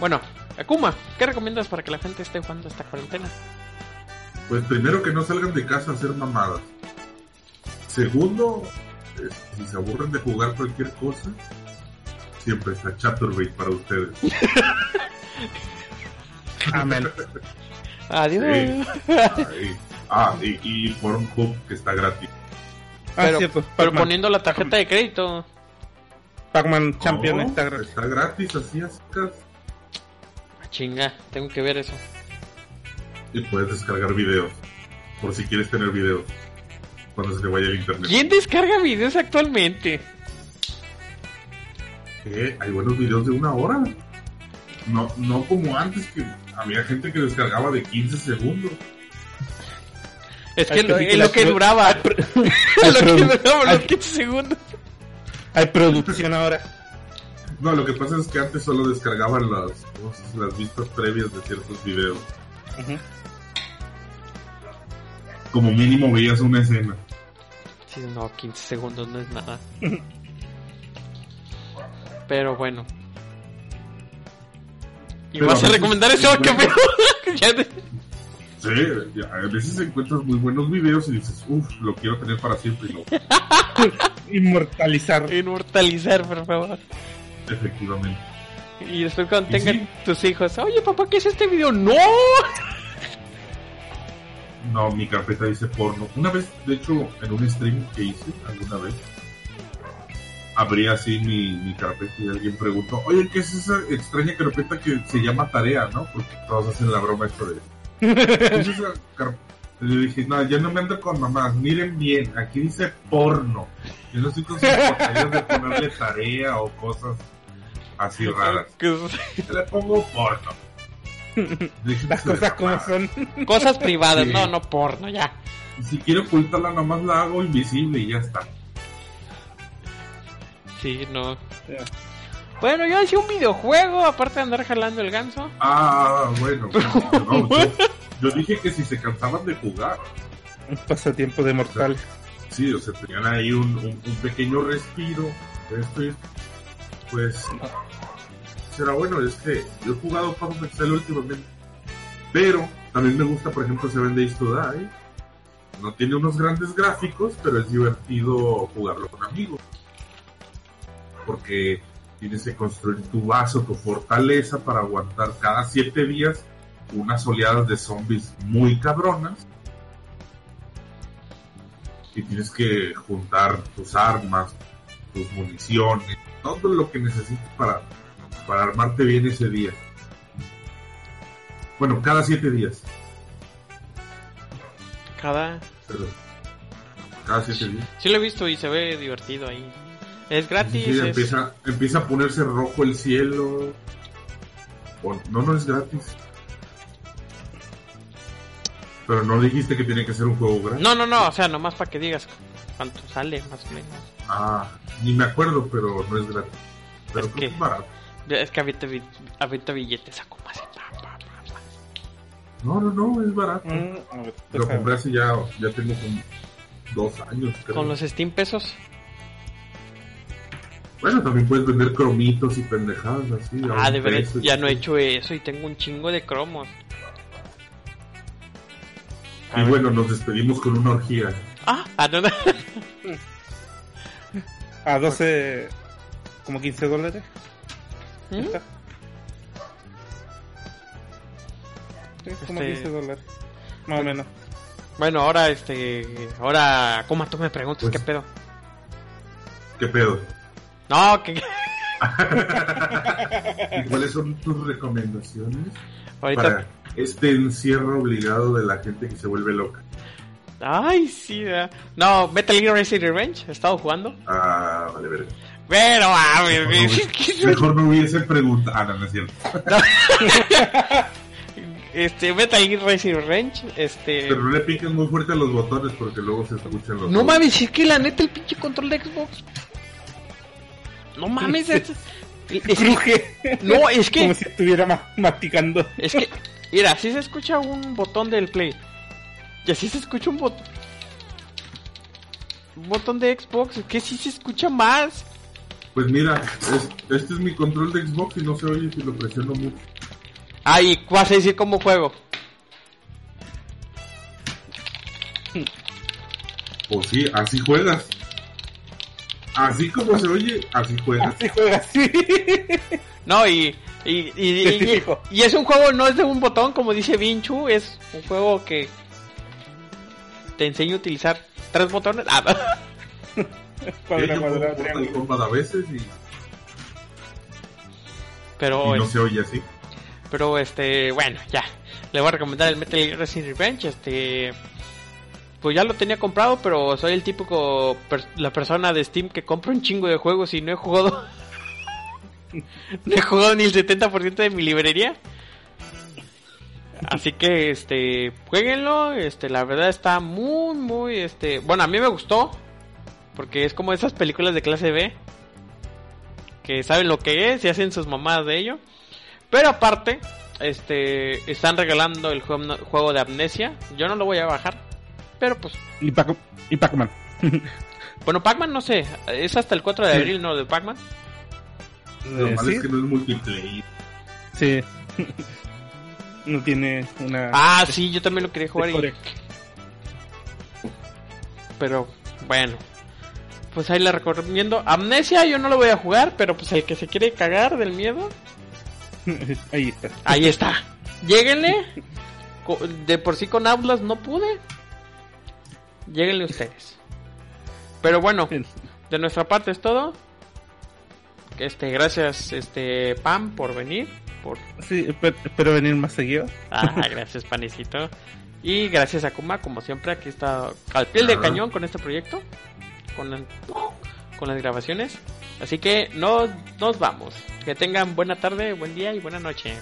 Speaker 1: Bueno, Akuma, ¿qué recomiendas para que la gente esté jugando esta cuarentena?
Speaker 2: Pues primero que no salgan de casa a hacer mamadas. Segundo, eh, si se aburren de jugar cualquier cosa, siempre está Chaturbate para ustedes.
Speaker 3: Amén.
Speaker 1: Adiós.
Speaker 2: Sí. Ah, y, y Pornhub que está gratis.
Speaker 3: Ah,
Speaker 1: Pero-
Speaker 3: cierto,
Speaker 1: Pero poniendo la tarjeta de crédito.
Speaker 3: Pac-Man Champion
Speaker 2: No,
Speaker 3: está gratis.
Speaker 2: Está gratis, así así.
Speaker 1: Ah, Chinga, tengo que ver eso.
Speaker 2: Y puedes descargar videos. Por si quieres tener videos. Cuando se te vaya el internet.
Speaker 1: ¿Quién descarga videos actualmente?
Speaker 2: Eh, Hay buenos videos de una hora. No, no como antes que había gente que descargaba de 15 segundos.
Speaker 1: Es que
Speaker 3: Hay
Speaker 1: lo, es lo que duraba. Lo que duraba los 15 segundos.
Speaker 3: Hay producción ahora.
Speaker 2: No, lo que pasa es que antes solo descargaban las, ¿cómo las vistas previas de ciertos videos. Como mínimo veías una escena.
Speaker 1: Sí, no, 15 segundos no es nada. Pero bueno. ¿Y
Speaker 2: Pero
Speaker 1: vas a recomendar eso a Camilo? Ya
Speaker 2: Sí, ya, a veces encuentras muy buenos videos y dices, uff, lo quiero tener para siempre. Y no,
Speaker 3: Inmortalizar.
Speaker 1: Inmortalizar, por favor.
Speaker 2: efectivamente.
Speaker 1: Y después cuando tengan
Speaker 2: sí.
Speaker 1: tus hijos, oye papá, ¿qué es este video? ¡No!
Speaker 2: No, mi carpeta dice porno. Una vez, de hecho, en un stream que hice, alguna vez, abrí así mi, mi carpeta y alguien preguntó, oye, ¿qué es esa extraña carpeta que se llama tarea, no? Porque todos hacen la broma esto de... ¿Qué es esa carpeta? Y le dije, no, yo no me ando con mamás, miren bien, aquí dice porno. Yo no estoy con sus de ponerle tarea o cosas así raras. Le pongo porno. Déjense
Speaker 3: Las cosas como son.
Speaker 1: Cosas privadas,
Speaker 2: Sí.
Speaker 1: no, no porno, ya.
Speaker 2: Y si quiero ocultarla, nomás la hago invisible y ya está.
Speaker 1: Sí, no.
Speaker 3: Ya.
Speaker 1: Bueno, yo hice un videojuego, aparte de andar jalando el ganso.
Speaker 2: Ah, bueno. no, yo, yo dije que si se cansaban de jugar,
Speaker 3: Un pasatiempo de mortal.
Speaker 2: sí, o sea, tenían ahí un, un- un pequeño respiro. de Esto y- pues, será bueno, es que yo he jugado of Exile últimamente. Pero también me gusta, por ejemplo, Seven Days to Die. No tiene unos grandes gráficos, pero es divertido jugarlo con amigos. Porque tienes que construir tu vaso, tu fortaleza para aguantar cada siete días unas oleadas de zombies muy cabronas. Y tienes que juntar tus armas, tus municiones, todo lo que necesites para, para armarte bien ese día. Bueno, cada siete días.
Speaker 1: Cada.
Speaker 2: Pero cada siete días.
Speaker 1: Sí lo he visto y se ve divertido ahí. Es gratis.
Speaker 2: Sí,
Speaker 1: es-
Speaker 2: empieza, empieza a ponerse rojo el cielo. No, no es gratis. Pero no dijiste que tiene que ser un juego gratis.
Speaker 1: No, no, no, o sea, nomás para que digas cuánto sale, más o menos.
Speaker 2: Ah, ni me acuerdo, pero no es gratis. Pero
Speaker 1: Es
Speaker 2: creo que
Speaker 1: que-
Speaker 2: es barato.
Speaker 1: Es que avienta billetes a pa.
Speaker 2: No, no, no, es barato.
Speaker 3: Mm, ver,
Speaker 2: Lo compré hace ya, ya tengo como dos años, creo.
Speaker 1: Con los Steam pesos.
Speaker 2: Bueno, también puedes vender cromitos y pendejadas así.
Speaker 1: Ah, de verdad, ya no he hecho eso y tengo un chingo de cromos. A
Speaker 2: Y
Speaker 1: ver.
Speaker 2: bueno, nos despedimos con una orgía.
Speaker 1: Ah, ah, no, no.
Speaker 3: A 12, como 15 dólares.
Speaker 1: ¿Mm?
Speaker 3: Está. Sí, como
Speaker 1: Este-
Speaker 3: 15 dólares. Más o menos.
Speaker 1: Bueno, ahora este. Ahora, ¿cómo tú me preguntas
Speaker 2: Pues-
Speaker 1: qué pedo?
Speaker 2: ¿Qué pedo?
Speaker 1: No, que.
Speaker 2: ¿Y cuáles son tus recomendaciones
Speaker 1: Ahorita.
Speaker 2: para este encierro obligado de la gente que se vuelve loca?
Speaker 1: Ay, sí. ¿verdad? No, Metal Gear Rising Revenge, he estado jugando.
Speaker 2: Ah, vale, verga.
Speaker 1: Pero, a ver,
Speaker 2: Mejor, mejor no hubiese preguntado. Ah, no, no es cierto.
Speaker 1: este, Metal Gear Rising Revenge, este...
Speaker 2: Pero no le piquen muy fuerte a los botones porque luego se escuchan los.
Speaker 1: No mames, es que la neta el pinche control de Xbox. No mames, es, es que-
Speaker 3: Cruje.
Speaker 1: no, es que
Speaker 3: Como si estuviera ma- masticando.
Speaker 1: es que mira, así se escucha un botón del Play. Y así se escucha un botón un botón de Xbox, es que sí se escucha más.
Speaker 2: Pues mira, es- este es mi control de Xbox y no se oye si lo presiono mucho.
Speaker 1: Ay, vas a decir cómo juego.
Speaker 2: Pues sí, así juegas. Así como se oye, así juegas.
Speaker 3: Se juega así.
Speaker 1: No, y y, y, y-
Speaker 3: Sí,
Speaker 1: y es un juego, no es de un botón, como dice Vinchu, es un juego que te enseña a utilizar tres botones. Ah,
Speaker 3: triángulo.
Speaker 2: Mortal Kombat a veces y,
Speaker 1: pero
Speaker 2: y no
Speaker 1: es-
Speaker 2: se oye así.
Speaker 1: Pero este, bueno, ya. Le voy a recomendar el Metal Gear Rising Revenge. Este, pues ya lo tenía comprado, pero soy el típico per- la persona de Steam que compra un chingo de juegos y no he jugado. no he jugado ni el 70% de mi librería. Así que este, jueguenlo, este, la verdad está muy muy este, bueno, a mí me gustó porque es como esas películas de clase B que saben lo que es y hacen sus mamadas de ello. Pero aparte, este están regalando el juego, juego de Amnesia. Yo no lo voy a bajar. Pero pues,
Speaker 3: Y Pac- y Pac-Man.
Speaker 1: bueno, Pac-Man no sé. Es hasta el 4 de
Speaker 3: Sí.
Speaker 1: abril, ¿no? De Pac-Man.
Speaker 2: Lo
Speaker 3: Eh,
Speaker 2: malo
Speaker 3: sí,
Speaker 2: es que no es multiplayer.
Speaker 3: sí. no tiene una.
Speaker 1: Ah, sí, yo también lo quería jugar. y- pero bueno. Pues ahí le recomiendo. Amnesia yo no lo voy a jugar, pero pues el que se quiere cagar del miedo,
Speaker 3: Ahí está.
Speaker 1: ahí está. Lléguenle. Co- De por sí con Atlas no pude. Lléguenle ustedes. Pero bueno, de nuestra parte es todo. Este, gracias, este, Pam, por venir. Por...
Speaker 3: Sí, espe- espero venir más seguido.
Speaker 1: Ah, gracias, Panecito. Y gracias a Kuma, como siempre, aquí está al pie del cañón con este proyecto. Con, el- con las grabaciones. Así que nos, nos vamos. Que tengan buena tarde, buen día y buena noche.